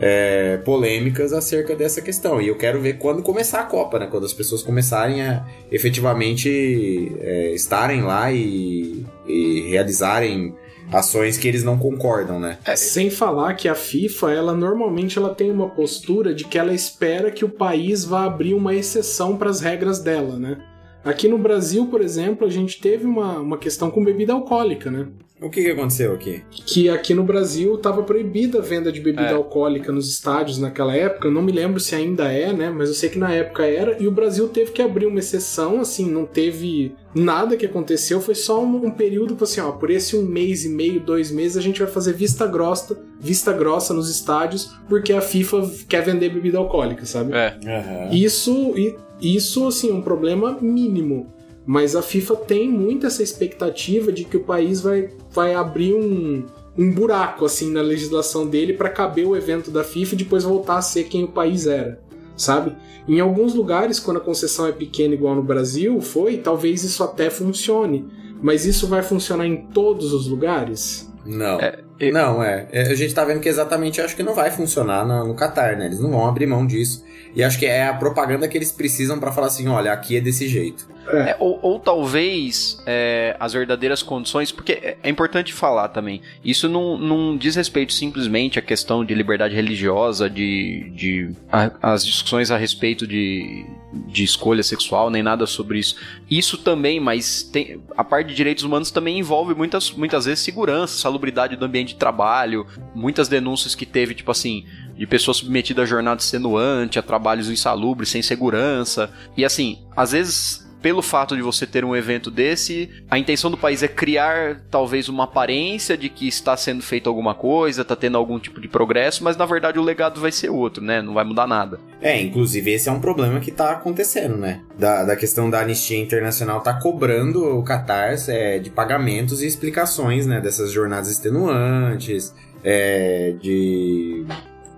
Speaker 1: é, polêmicas acerca dessa questão. E eu quero ver quando começar a Copa, né? Quando as pessoas começarem a efetivamente é, estarem lá e, e realizarem ações que eles não concordam, né?
Speaker 2: É, sem falar que a FIFA, ela normalmente ela tem uma postura de que ela espera que o país vá abrir uma exceção para as regras dela, né? Aqui no Brasil, por exemplo, a gente teve uma, uma questão com bebida alcoólica, né?
Speaker 1: O que, que aconteceu aqui?
Speaker 2: Que aqui no Brasil estava proibida a venda de bebida é. alcoólica nos estádios naquela época. Eu não me lembro se ainda é, né? Mas eu sei que na época era. E o Brasil teve que abrir uma exceção, assim, não teve nada que aconteceu. Foi só um, um período que, assim, ó, por esse um mês e meio, dois meses, a gente vai fazer vista grossa, vista grossa nos estádios, porque a FIFA quer vender bebida alcoólica, sabe?
Speaker 3: É.
Speaker 2: Uhum. Isso, isso, assim, um problema mínimo. Mas a FIFA tem muito essa expectativa de que o país vai, vai abrir um, um buraco assim na legislação dele para caber o evento da FIFA e depois voltar a ser quem o país era, sabe? Em alguns lugares, quando a concessão é pequena, igual no Brasil, foi, talvez isso até funcione. Mas isso vai funcionar em todos os lugares?
Speaker 1: Não. É, Não, é. é. A gente tá vendo que exatamente acho que não vai funcionar no, no Qatar, né? Eles não vão abrir mão disso. E acho que é a propaganda que eles precisam para falar assim: olha, aqui é desse jeito.
Speaker 3: É. É, ou, ou, talvez é, as verdadeiras condições, porque é, é importante falar também. Isso não, não diz respeito simplesmente à questão de liberdade religiosa, de, de a, as discussões a respeito de, de escolha sexual, nem nada sobre isso. Isso também, mas tem, a parte de direitos humanos também envolve muitas, muitas vezes segurança, salubridade do ambiente de trabalho, muitas denúncias que teve, tipo assim, de pessoas submetidas a jornada extenuante, a trabalhos insalubres, sem segurança. E assim, às vezes pelo fato de você ter um evento desse, a intenção do país é criar talvez uma aparência de que está sendo feito alguma coisa, está tendo algum tipo de progresso, mas na verdade o legado vai ser outro, né? Não vai mudar nada.
Speaker 1: É, inclusive esse é um problema que tá acontecendo, né? Da, da questão da Anistia Internacional tá cobrando o Qatar é, de pagamentos e explicações, né? Dessas jornadas extenuantes, é, de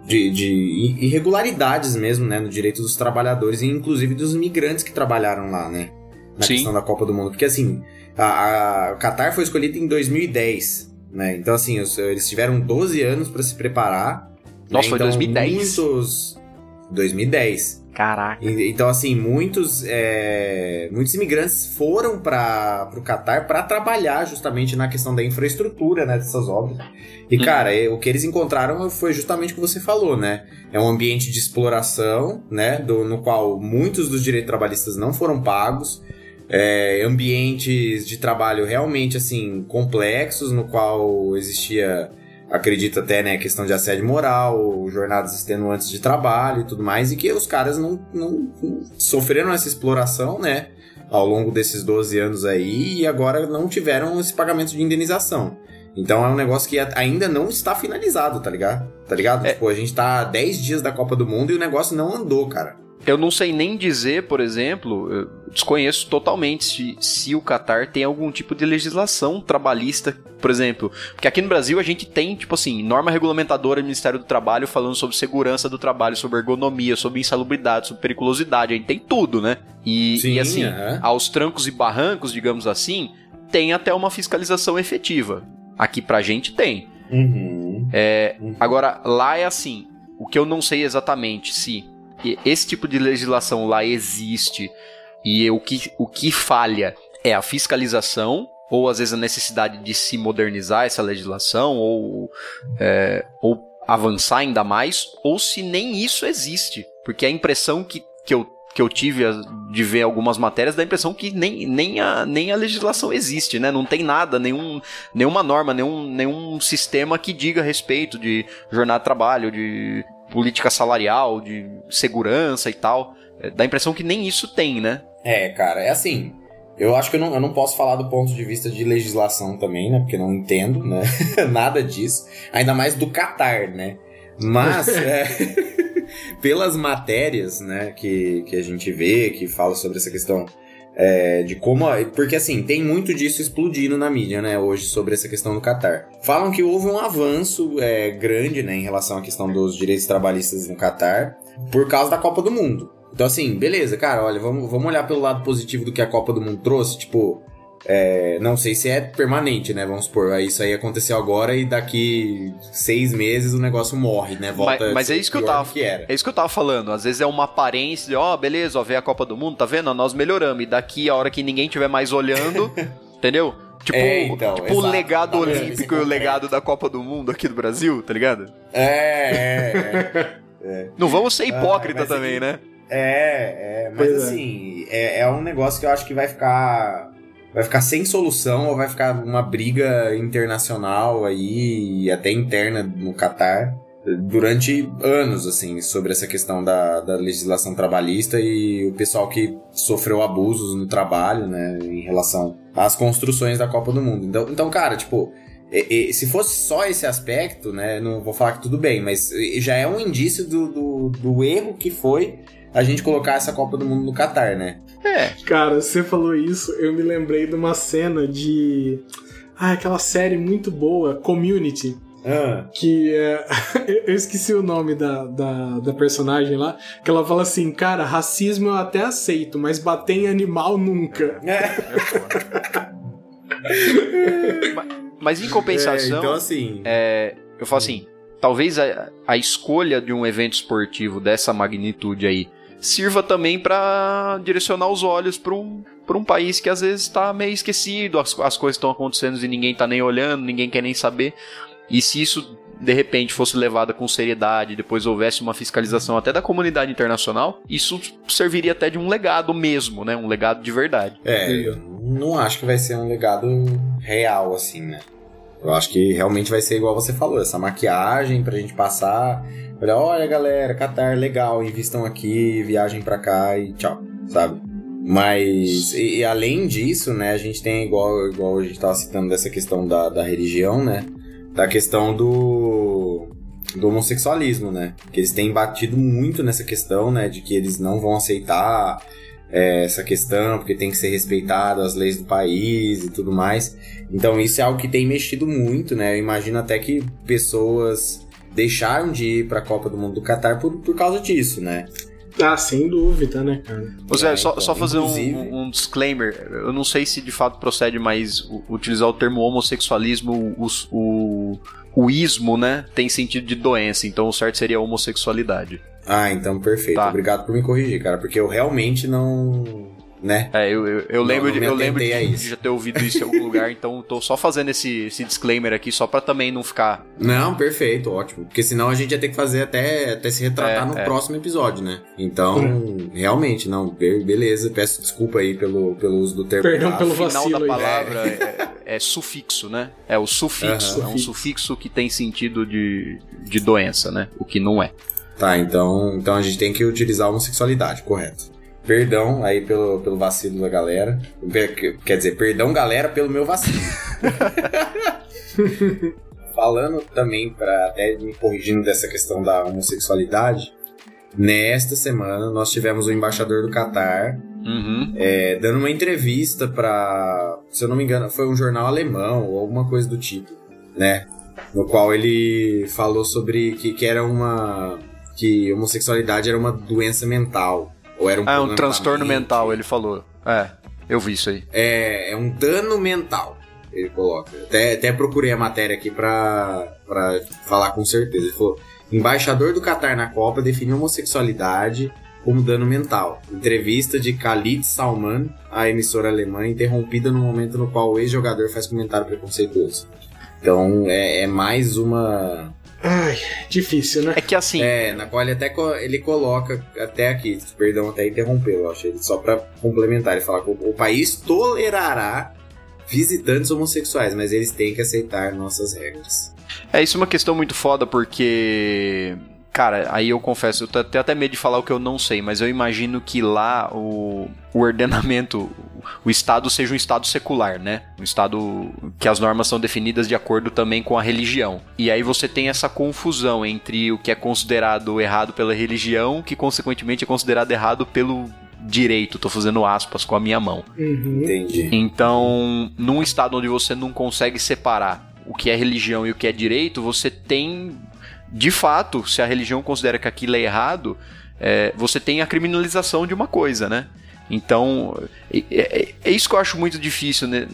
Speaker 1: de, de, irregularidades mesmo, né, no direito dos trabalhadores e inclusive dos migrantes que trabalharam lá, né, na Sim. questão da Copa do Mundo, porque assim, a, a Qatar foi escolhida em 2010, né, então assim, os, eles tiveram 12 anos para se preparar.
Speaker 3: Nossa,
Speaker 1: né?
Speaker 3: foi
Speaker 1: então,
Speaker 3: 2010?
Speaker 1: Muitos... 2010.
Speaker 3: Caraca.
Speaker 1: Então, assim, muitos, é, muitos imigrantes foram para o Catar para trabalhar justamente na questão da infraestrutura né, dessas obras. E, hum. cara, o que eles encontraram foi justamente o que você falou, né? É um ambiente de exploração, né? Do, no qual muitos dos direitos trabalhistas não foram pagos. É, ambientes de trabalho realmente, assim, complexos, no qual existia acredita até, né, questão de assédio moral, jornadas extenuantes de trabalho e tudo mais, e que os caras não, não, não, sofreram essa exploração, né, ao longo desses 12 anos aí, e agora não tiveram esse pagamento de indenização. Então é um negócio que ainda não está finalizado, tá ligado? Tá ligado? É. Tipo, a gente tá 10 dias da Copa do Mundo e o negócio não andou, cara.
Speaker 3: Eu não sei nem dizer, por exemplo, desconheço totalmente se, se o Qatar tem algum tipo de legislação trabalhista, por exemplo. Porque aqui no Brasil a gente tem, tipo assim, norma regulamentadora do Ministério do Trabalho falando sobre segurança do trabalho, sobre ergonomia, sobre insalubridade, sobre periculosidade. A gente tem tudo, né? E, Sim, e assim, aos trancos e barrancos, digamos assim, tem até uma fiscalização efetiva. Aqui pra gente tem.
Speaker 1: Uhum.
Speaker 3: É, uhum. Agora, lá é assim. O que eu não sei exatamente se esse tipo de legislação lá existe e o que, o que falha é a fiscalização ou às vezes a necessidade de se modernizar essa legislação ou, é, ou avançar ainda mais, ou se nem isso existe. Porque a impressão que, que, eu, que eu tive de ver algumas matérias dá a impressão que nem, nem, a, nem a legislação existe, né? Não tem nada, nenhum, nenhuma norma, nenhum, nenhum sistema que diga a respeito de jornada de trabalho, de política salarial, de segurança e tal. É, dá a impressão que nem isso tem, né?
Speaker 1: É, cara, é assim. Eu acho que eu não, eu não posso falar do ponto de vista de legislação também, né? Porque não entendo, né? Nada disso. Ainda mais do Qatar, né? Mas, é, pelas matérias, né, que, que a gente vê, que fala sobre essa questão é, de como. Porque assim, tem muito disso explodindo na mídia, né, hoje, sobre essa questão do Qatar. Falam que houve um avanço é, grande, né, em relação à questão dos direitos trabalhistas no Qatar, por causa da Copa do Mundo. Então, assim, beleza, cara, olha, vamos, vamos olhar pelo lado positivo do que a Copa do Mundo trouxe. Tipo, é, não sei se é permanente, né? Vamos supor, isso aí aconteceu agora e daqui seis meses o negócio morre, né?
Speaker 3: Volta mas, mas é isso que eu tava que era. É isso que eu tava falando. Às vezes é uma aparência de, ó, oh, beleza, ó, veio a Copa do Mundo, tá vendo? Nós melhoramos. E daqui a hora que ninguém tiver mais olhando, entendeu? Tipo, é, então, tipo o legado olímpico e o legado da Copa do Mundo aqui do Brasil, tá ligado?
Speaker 1: É, é, é.
Speaker 3: é. Não vamos ser hipócrita ah, também, né?
Speaker 1: É, é, mas pois é. assim, é. é um negócio que eu acho que vai ficar vai ficar sem solução ou vai ficar uma briga internacional aí, até interna no Catar, durante anos, assim, sobre essa questão da, da legislação trabalhista e o pessoal que sofreu abusos no trabalho, né, em relação às construções da Copa do Mundo. Então, então cara, tipo, se fosse só esse aspecto, né, não vou falar que tudo bem, mas já é um indício do, do, do erro que foi a gente colocar essa Copa do Mundo no Catar, né?
Speaker 2: É. Cara, você falou isso, eu me lembrei de uma cena de. Ah, aquela série muito boa, Community.
Speaker 1: Ah.
Speaker 2: Que é. eu esqueci o nome da, da, da, personagem lá. Que ela fala assim: Cara, racismo eu até aceito, mas bater em animal nunca.
Speaker 1: É.
Speaker 3: mas, mas, em compensação. É,
Speaker 1: então, assim.
Speaker 3: É, eu falo assim: talvez a, a escolha de um evento esportivo dessa magnitude aí sirva também para direcionar os olhos para um, um país que às vezes está meio esquecido, as, as coisas estão acontecendo e ninguém está nem olhando, ninguém quer nem saber. E se isso de repente fosse levado com seriedade, depois houvesse uma fiscalização até da comunidade internacional, isso serviria até de um legado mesmo, né? Um legado de verdade.
Speaker 1: É, eu não acho que vai ser um legado real, assim, né? Eu acho que realmente vai ser igual você falou, essa maquiagem pra gente passar Olha, olha galera, Qatar, legal, invistam aqui, viagem pra cá e tchau, sabe? Mas, e, e além disso, né, a gente tem, igual, igual a gente tava citando dessa questão da, da religião, né, da questão do, do homossexualismo, né, que eles têm batido muito nessa questão, né, de que eles não vão aceitar é, essa questão, porque tem que ser respeitado as leis do país e tudo mais. Então isso é algo que tem mexido muito, né, eu imagino até que pessoas deixaram de ir para a Copa do Mundo do Catar por, por causa disso, né?
Speaker 2: Ah, sem dúvida, né, cara?
Speaker 3: Ô Zé,
Speaker 1: É,
Speaker 3: só,
Speaker 1: então,
Speaker 3: só fazer um, um disclaimer. Eu não sei se de fato procede, mas utilizar o termo homossexualismo, o, o, o ismo, né, tem sentido de doença. Então o certo seria homossexualidade.
Speaker 1: Ah, então perfeito.
Speaker 3: Tá.
Speaker 1: Obrigado por me corrigir, cara, porque eu realmente não, né?
Speaker 3: É, eu, eu, eu
Speaker 1: Não,
Speaker 3: lembro,
Speaker 1: não
Speaker 3: de, eu lembro de, de já ter ouvido isso em algum lugar, então tô só fazendo esse, esse disclaimer aqui, só pra também não ficar.
Speaker 1: Não, perfeito, ótimo. Porque senão a gente ia ter que fazer até, até se retratar
Speaker 3: É,
Speaker 1: no
Speaker 3: é.
Speaker 1: próximo episódio, né? Então, realmente, não, be- beleza. Peço desculpa aí pelo, pelo uso do termo.
Speaker 2: Perdão pelo
Speaker 3: O final
Speaker 2: vacilo
Speaker 3: da palavra é, é sufixo, né? É o sufixo. É um sufixo que tem sentido de, de doença, né? O que não é.
Speaker 1: Tá, então, então a gente tem que utilizar a homossexualidade, correto. Perdão aí pelo, pelo vacilo da galera. Quer dizer, perdão, galera, pelo meu vacilo. Falando também, para até me corrigindo dessa questão da homossexualidade, nesta semana nós tivemos o embaixador do Catar
Speaker 3: Uhum.
Speaker 1: é, dando uma entrevista para, se eu não me engano, foi um jornal alemão ou alguma coisa do tipo, né? No qual ele falou sobre que, que era uma. Que homossexualidade era uma doença mental. Ou era um
Speaker 3: Ah, é um transtorno mental, ele falou. É, eu vi isso aí.
Speaker 1: É, é um dano mental, ele coloca. Até, até procurei a matéria aqui pra, pra falar com certeza. Ele falou: embaixador do Catar na Copa define homossexualidade como dano mental. Entrevista de Khalid Salman à emissora alemã interrompida no momento no qual o ex-jogador faz comentário preconceituoso. Então é, é mais uma.
Speaker 2: Ai, difícil, né?
Speaker 3: É que assim,
Speaker 1: É, na qual ele até co- ele coloca até aqui, perdão até interrompê-lo, eu achei, só pra complementar, ele fala que o, o país tolerará visitantes homossexuais, mas eles têm que aceitar nossas regras.
Speaker 3: É, isso é uma questão muito foda porque. Cara, aí eu confesso, eu te- tenho até medo de falar o que eu não sei, mas eu imagino que lá o, o ordenamento, o Estado seja um Estado secular, né? Um Estado que as normas são definidas de acordo também com a religião. E aí você tem essa confusão entre o que é considerado errado pela religião, que consequentemente é considerado errado pelo direito. Tô fazendo aspas com a minha mão.
Speaker 2: Uhum.
Speaker 1: Entendi.
Speaker 3: Então, num estado onde você não consegue separar o que é religião e o que é direito, você tem, de fato, se a religião considera que aquilo é errado, é, você tem a criminalização de uma coisa, né? Então, é, é- é isso que eu acho muito difícil né,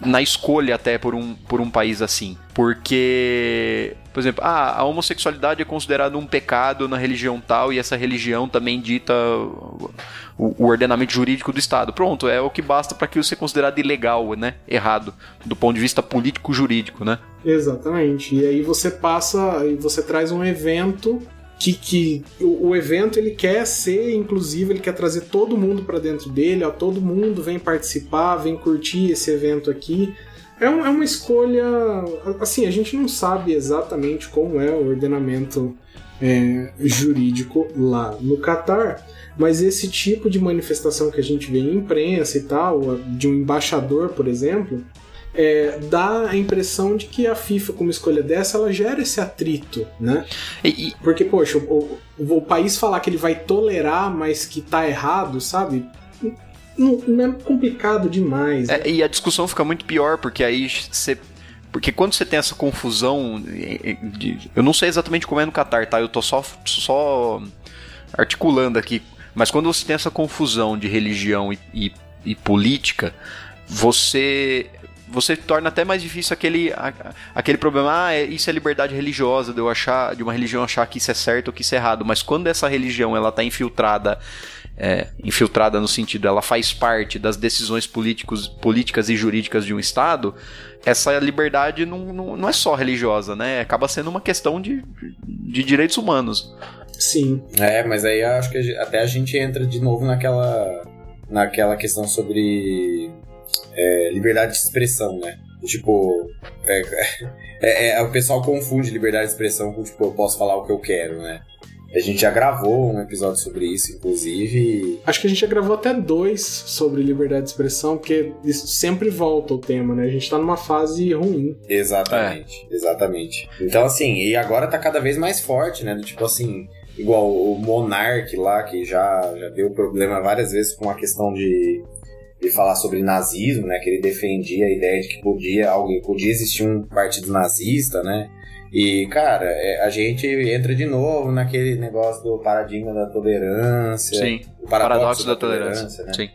Speaker 3: na escolha até por um, por um país assim. Porque, por exemplo, ah, a homossexualidade é considerada um pecado na religião tal e essa religião também dita o, o ordenamento jurídico do Estado. Pronto, é o que basta para aquilo ser considerado ilegal, né? Errado, do ponto de vista político-jurídico, né?
Speaker 2: Exatamente. E aí você passa e você traz um evento que, que o, o evento ele quer ser inclusivo, ele quer trazer todo mundo para dentro dele, ó, todo mundo vem participar, vem curtir esse evento aqui. É, um- é uma escolha. Assim, a gente não sabe exatamente como é o ordenamento é, jurídico lá no Catar, mas esse tipo de manifestação que a gente vê em imprensa e tal, de um embaixador, por exemplo, é, dá a impressão de que a FIFA, com uma escolha dessa, ela gera esse atrito, né?
Speaker 3: E,
Speaker 2: Porque, poxa, o, o- o país falar que ele vai tolerar, mas que tá errado, sabe? Não, não é complicado demais. né?
Speaker 3: é, e a discussão fica muito pior, porque aí você. Porque quando você tem essa confusão. eh, eh, de- eu não sei exatamente como é no Catar, tá? Eu tô só, só articulando aqui. Mas quando você tem essa confusão de religião e, e- e política, você. Você torna até mais difícil aquele, aquele problema, ah, é- isso é liberdade religiosa, de eu achar, de uma religião achar que isso é certo ou que isso é errado. Mas quando essa religião ela tá infiltrada é, infiltrada no sentido ela faz parte das decisões políticos, políticas e jurídicas de um Estado, essa liberdade não, não, não é só religiosa, né? Acaba sendo uma questão de, de direitos humanos.
Speaker 2: Sim.
Speaker 1: É, mas aí acho que até a gente entra de novo naquela, naquela questão sobre é, liberdade de expressão, né? Tipo, é, é- é- o pessoal confunde liberdade de expressão com, tipo, eu posso falar o que eu quero, né? A gente já gravou um episódio sobre isso, inclusive.
Speaker 2: Acho que a gente já gravou até dois sobre liberdade de expressão, porque isso sempre volta o tema, né? A gente tá numa fase ruim.
Speaker 1: Exatamente, é. exatamente. Então, assim, e agora tá cada vez mais forte, né? Do tipo assim, igual o Monark lá, que já, já deu problema várias vezes com a questão de, de falar sobre nazismo, né? Que ele defendia a ideia de que podia, alguém, podia existir um partido nazista, né? E, cara, é, a gente entra de novo naquele negócio do paradigma da tolerância.
Speaker 3: Sim.
Speaker 1: O paradoxo, paradoxo da, da, tolerância, tolerância né?
Speaker 3: Sim.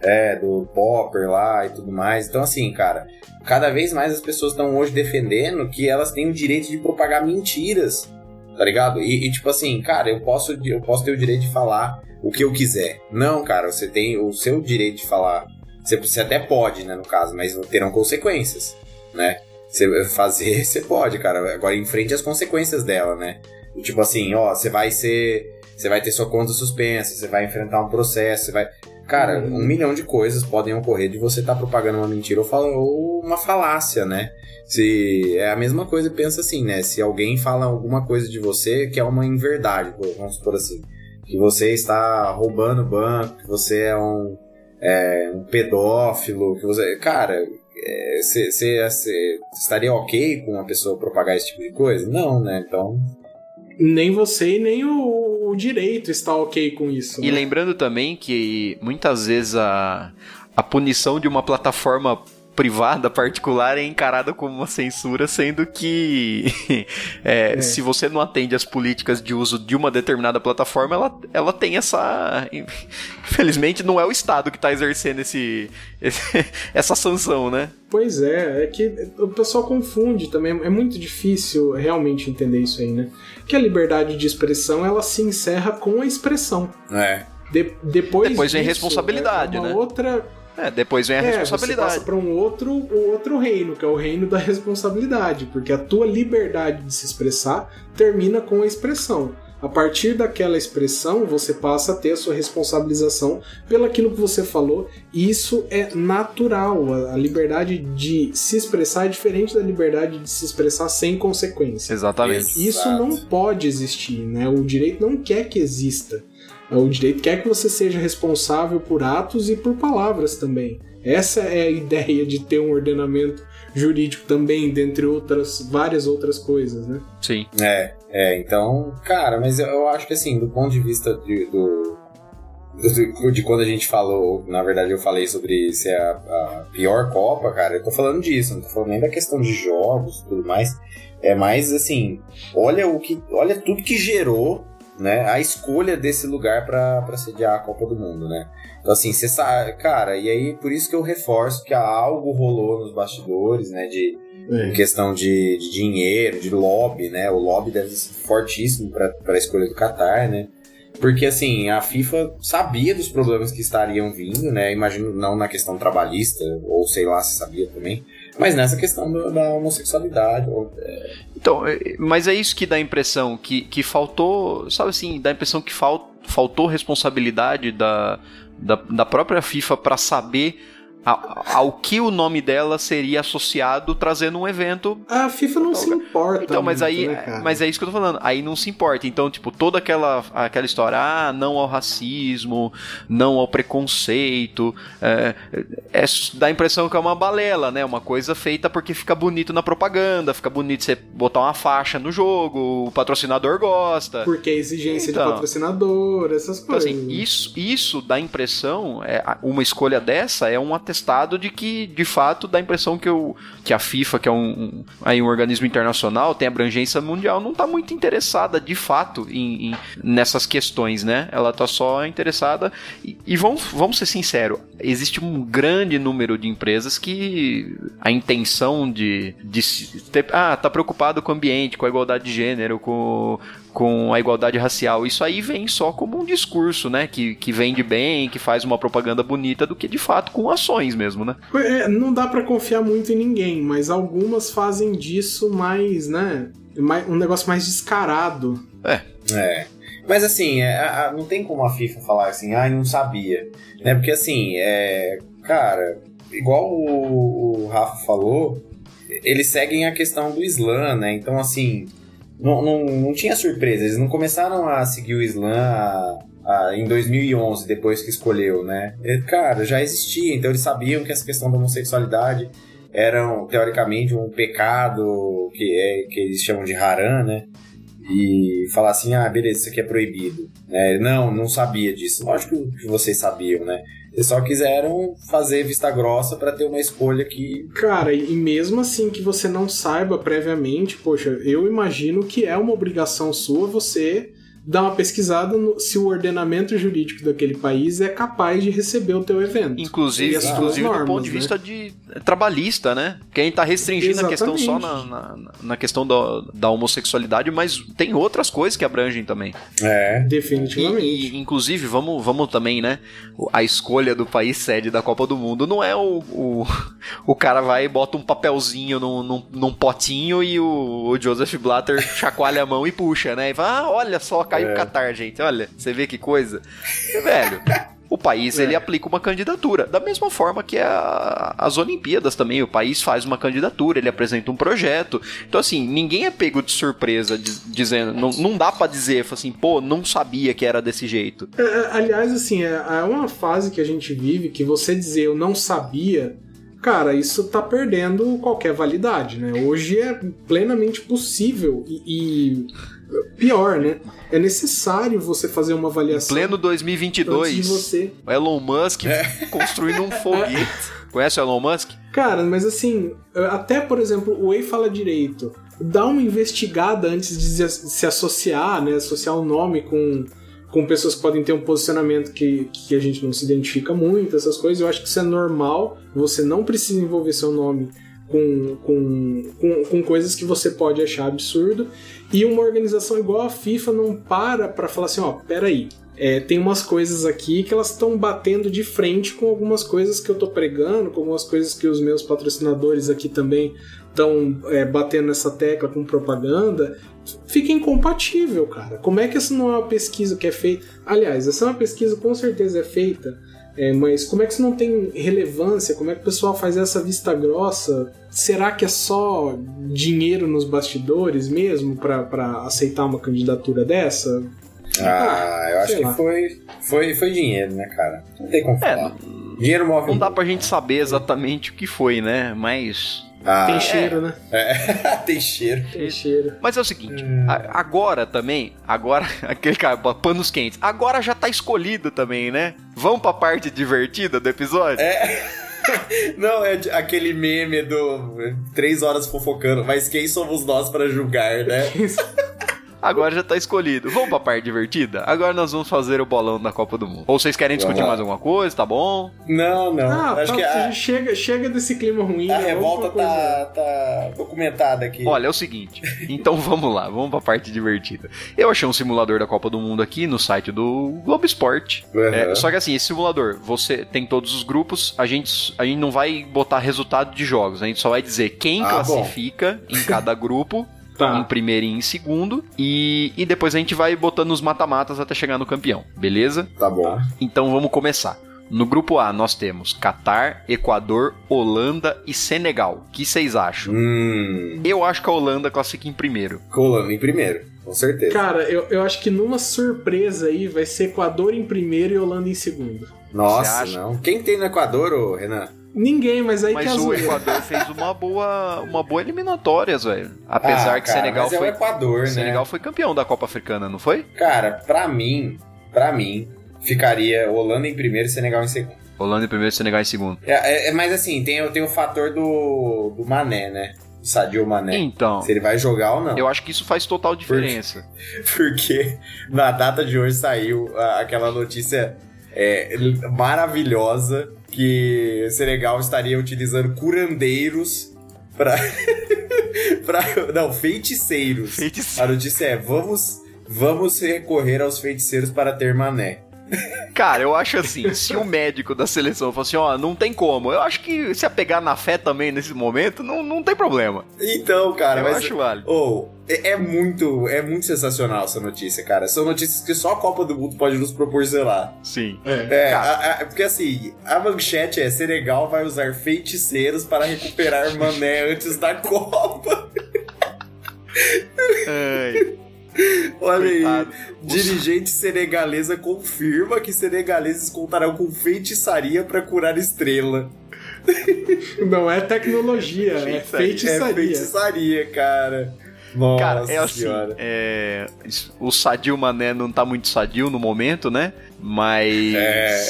Speaker 1: É, do Popper lá e tudo mais. Então, assim, cara, cada vez mais as pessoas estão hoje defendendo que elas têm o direito de propagar mentiras, tá ligado? E, e, tipo assim, cara, eu posso, eu posso ter o direito de falar o que eu quiser. Não, cara, você tem o seu direito de falar. Você, você até pode, né, no caso, mas terão consequências, né? Você fazer, você pode, cara. Agora enfrente as consequências dela, né? Tipo assim, ó, você vai ser. Você vai ter sua conta suspensa, você vai enfrentar um processo, você vai. Cara, uhum. um milhão de coisas podem ocorrer de você estar tá propagando uma mentira ou, fala, ou uma falácia, né? Se é a mesma coisa, pensa assim, né? Se alguém fala alguma coisa de você que é uma inverdade, vamos supor assim, que você está roubando banco, que você é um, é, um pedófilo, que você. Cara, você é, estaria ok com uma pessoa propagar esse tipo de coisa? Não, né? Então.
Speaker 2: Nem você e nem o, o direito está ok com isso.
Speaker 3: E né? lembrando também que muitas vezes a, a punição de uma plataforma privada, particular, é encarada como uma censura, sendo que é, é. se você não atende às políticas de uso de uma determinada plataforma, ela, ela tem essa. Infelizmente, não é o Estado que está exercendo esse, esse, essa sanção, né?
Speaker 2: Pois é, é que o pessoal confunde também, é muito difícil realmente entender isso aí, né? Que a liberdade de expressão ela se encerra com a expressão.
Speaker 1: É.
Speaker 2: De, depois
Speaker 3: depois vem responsabilidade,
Speaker 2: é uma
Speaker 3: né?
Speaker 2: outra
Speaker 3: é, depois vem a é, responsabilidade.
Speaker 2: Você passa para um outro, um outro reino, que é o reino da responsabilidade, porque a tua liberdade de se expressar termina com a expressão. A partir daquela expressão, você passa a ter a sua responsabilização pelaquilo que você falou, e isso é natural. A liberdade de se expressar é diferente da liberdade de se expressar sem consequência.
Speaker 3: Exatamente.
Speaker 2: Isso
Speaker 1: Exato.
Speaker 2: não pode existir, né? O direito não quer que exista. O direito quer que você seja responsável por atos e por palavras também. Essa é a ideia de ter um ordenamento jurídico também, dentre outras várias outras coisas, né?
Speaker 3: Sim.
Speaker 1: É, é, então, cara, mas eu acho que assim, do ponto de vista de, do, do, de quando a gente falou, na verdade eu falei sobre ser a, a, pior Copa, cara, eu tô falando disso, não tô falando nem da questão de jogos e tudo mais. É mais assim, olha o que. Olha tudo que gerou né, a escolha desse lugar para sediar a Copa do Mundo, né? Então, assim, você sabe, cara, e aí por isso que eu reforço que algo rolou nos bastidores, né, de é. questão de, de, dinheiro, de lobby, né? O lobby deve ser fortíssimo para a escolha do Qatar, né? Porque, assim, a FIFA sabia dos problemas que estariam vindo, né? Imagino não na questão trabalhista, ou sei lá se sabia também, mas nessa questão do, da homossexualidade. Ou, é...
Speaker 3: Então, é, mas é isso que dá a impressão, que, que faltou, sabe assim, dá a impressão que fal, faltou responsabilidade da, da, da própria FIFA para saber ao que o nome dela seria associado trazendo um evento.
Speaker 2: A FIFA não se importa.
Speaker 3: Então, mas
Speaker 2: muito,
Speaker 3: aí,
Speaker 2: né,
Speaker 3: mas é isso que eu tô falando. Aí não se importa. Então, tipo, toda aquela, aquela história, ah, não ao racismo, não ao preconceito, é, é, dá a impressão que é uma balela, né? Uma coisa feita porque fica bonito na propaganda, fica bonito você botar uma faixa no jogo, o patrocinador gosta.
Speaker 2: Porque a exigência então, de patrocinador, essas coisas.
Speaker 3: Então, assim, isso, isso dá a impressão, é, uma escolha dessa é um atestado de que, de fato, dá a impressão que, eu, que a FIFA, que é um, um, aí um organismo internacional, tem abrangência mundial, não está muito interessada, de fato, em, em, nessas questões, né? Ela está só interessada. E, e vamos, vamos ser sinceros, existe um grande número de empresas que a intenção de, de ter, ah, tá preocupado com o ambiente, com a igualdade de gênero, com, com a igualdade racial. Isso aí vem só como um discurso, né? Que, que vende bem, que faz uma propaganda bonita, do que de fato com ações mesmo, né?
Speaker 2: É, não dá para confiar muito em ninguém, mas algumas fazem disso mais, né? Um negócio mais descarado.
Speaker 3: É.
Speaker 1: É. Mas assim, é, não tem como a FIFA falar assim, ah, não sabia. Né? Porque assim, é, cara, igual o, o Rafa falou, eles seguem a questão do Islã, né? Então, assim, não, não, não tinha surpresa. Eles não começaram a seguir o Islã a- a- em 2011, depois que escolheu, né? E, cara, já existia, então eles sabiam que essa questão da homossexualidade era, teoricamente, um pecado que, é, que eles chamam de haram, né? E falar assim, ah, beleza, isso aqui é proibido. né? não, não sabia disso. Lógico que vocês sabiam, né? Eles só quiseram fazer vista grossa pra ter uma escolha que
Speaker 2: Cara, e mesmo assim que você não saiba previamente, poxa, eu imagino que é uma obrigação sua você dar uma pesquisada no- se o ordenamento jurídico daquele país é capaz de receber o teu evento.
Speaker 3: Inclusive,
Speaker 2: E
Speaker 3: inclusive do
Speaker 2: normas,
Speaker 3: ponto de
Speaker 2: né?
Speaker 3: vista de é, trabalhista, né? Que a gente tá restringindo a questão só na,
Speaker 2: Exatamente.
Speaker 3: na, na questão da, da homossexualidade, mas tem outras coisas que abrangem também.
Speaker 1: é,
Speaker 3: E,
Speaker 2: Definitivamente.
Speaker 3: e, inclusive, vamos, vamos também, né? A escolha do país sede da Copa do Mundo não é o, o, o cara vai e bota um papelzinho num, num, num potinho e o, o Joseph Blatter chacoalha a mão e puxa, né? E fala, ah, olha só, caiu o Qatar, gente. Olha, você vê que coisa. Velho. O país ele aplica uma candidatura, da mesma forma que a- as Olimpíadas também. O país faz uma candidatura, ele apresenta um projeto. Então, assim, ninguém é pego de surpresa diz- dizendo. Não, não dá pra dizer, assim, pô, não sabia que era desse jeito.
Speaker 2: É, é, aliás, assim, é, é uma fase que a gente vive que você dizer eu não sabia, cara, isso tá perdendo qualquer validade, né? Hoje é plenamente possível e, e pior, né? É necessário você fazer uma avaliação
Speaker 3: Pleno
Speaker 2: antes de
Speaker 3: 2022,
Speaker 2: você.
Speaker 3: o Elon Musk construindo um foguete. Conhece o Elon Musk?
Speaker 2: Cara, mas assim, até por exemplo, o Way fala direito. Dá uma investigada antes de se- associar, né? Associar o nome com, com pessoas que podem ter um posicionamento que, que a gente não se identifica muito, essas coisas. Eu acho que isso é normal. Você não precisa envolver seu nome com, com, com, com coisas que você pode achar absurdo. E uma organização igual a FIFA não para pra falar assim: ó, peraí, é, tem umas coisas aqui que elas estão batendo de frente com algumas coisas que eu tô pregando, com algumas coisas que os meus patrocinadores aqui também estão é, batendo nessa tecla com propaganda. Fica incompatível, cara. Como é que essa não é uma pesquisa que é feita? Aliás, essa é uma pesquisa com certeza é feita, é, mas como é que isso não tem relevância? Como é que o pessoal faz essa vista grossa? Será que é só dinheiro nos bastidores mesmo pra pra aceitar uma candidatura dessa?
Speaker 1: Ah, eu acho
Speaker 2: sei
Speaker 1: que
Speaker 2: lá.
Speaker 1: foi, foi, foi dinheiro, né, cara? Não tem como
Speaker 3: É,
Speaker 1: falar. dinheiro move
Speaker 3: Não dá pra gente saber exatamente o que foi, né? Mas.
Speaker 1: Ah,
Speaker 2: Tem cheiro, né?
Speaker 1: é. tem cheiro.
Speaker 2: Tem cheiro.
Speaker 3: Mas é o seguinte, a- agora também, agora, aquele cara, panos quentes, agora já tá escolhido também, né? Vamos pra parte divertida do episódio?
Speaker 1: Não, é aquele meme do três horas fofocando, mas quem somos nós pra julgar, né?
Speaker 3: Agora já tá escolhido. Vamos pra parte divertida? Agora nós vamos fazer o bolão da Copa do Mundo. Ou vocês querem discutir
Speaker 1: lá.
Speaker 3: mais alguma coisa? Tá bom?
Speaker 1: Não, não.
Speaker 2: Ah,
Speaker 1: acho
Speaker 2: tá,
Speaker 1: que a,
Speaker 2: chega, chega desse clima ruim.
Speaker 1: a
Speaker 2: né?
Speaker 1: revolta tá, tá documentada aqui.
Speaker 3: Olha, é o seguinte. Então vamos lá, vamos pra parte divertida. Eu achei um simulador da Copa do Mundo aqui no site do Globo Esporte.
Speaker 1: Uhum.
Speaker 3: É, só que assim, esse simulador, você tem todos os grupos, a gente, a gente não vai botar resultado de jogos, a gente só vai dizer quem
Speaker 1: Ah,
Speaker 3: classifica em cada grupo, em
Speaker 2: Tá.
Speaker 3: primeiro e em segundo, e, e depois a gente vai botando os mata-matas até chegar no campeão, beleza?
Speaker 1: Tá bom.
Speaker 3: Então vamos começar. No grupo A nós temos Catar, Equador, Holanda e Senegal. O que vocês acham?
Speaker 1: Hum.
Speaker 3: Eu acho que a Holanda classifica em primeiro.
Speaker 1: Colando em primeiro, com certeza.
Speaker 2: Cara, eu, eu acho que numa surpresa aí vai ser Equador em primeiro e Holanda em segundo.
Speaker 1: Nossa, não. Quem tem no Equador, ô Renan?
Speaker 2: Ninguém, mas aí
Speaker 3: Mas
Speaker 2: que é a
Speaker 3: o. Equador fez uma boa, uma boa eliminatória, velho. Apesar
Speaker 1: Ah,
Speaker 3: que
Speaker 1: cara,
Speaker 3: Senegal
Speaker 1: mas
Speaker 3: foi,
Speaker 1: é o Equador,
Speaker 3: Senegal
Speaker 1: né?
Speaker 3: foi campeão da Copa Africana, não foi?
Speaker 1: Cara, pra mim, pra mim, ficaria Holanda em primeiro e Senegal em segundo.
Speaker 3: Holanda em primeiro, Senegal em segundo.
Speaker 1: É, é- é- mas assim, tem, tem o fator do, do Mané, né? Do Sadio Mané.
Speaker 3: Então,
Speaker 1: Se ele vai jogar ou não.
Speaker 3: eu acho que isso faz total diferença.
Speaker 1: Porque na data de hoje saiu aquela notícia é, maravilhosa que Senegal estaria utilizando curandeiros pra. pra não, feiticeiros.
Speaker 3: Feiticeiro.
Speaker 1: A notícia é: vamos, vamos recorrer aos feiticeiros para ter mané.
Speaker 3: Cara, eu acho assim, se o médico da seleção fosse assim, ó, não tem como. Eu acho que se apegar na fé também nesse momento, não, não tem problema.
Speaker 1: Então, cara,
Speaker 3: eu
Speaker 1: mas.
Speaker 3: acho válido.
Speaker 1: Oh, é, é muito, é muito sensacional essa notícia, cara. São notícias que só a Copa do Mundo pode nos proporcionar.
Speaker 3: Sim.
Speaker 1: É,
Speaker 3: Cara.
Speaker 1: a- a- porque assim, a manchete é Senegal vai usar feiticeiros para recuperar Mané antes da Copa.
Speaker 3: Ai,
Speaker 1: Olha
Speaker 3: coitado.
Speaker 1: aí, dirigente senegalesa confirma que senegaleses contarão com feitiçaria pra curar estrela.
Speaker 2: Não é tecnologia, é
Speaker 3: Feitiçaria.
Speaker 1: É
Speaker 2: feitiçaria.
Speaker 1: cara. Nossa
Speaker 3: Cara, é assim,
Speaker 1: senhora.
Speaker 3: é, o Sadio Mané não tá muito sadio no momento, né? Mas
Speaker 1: É.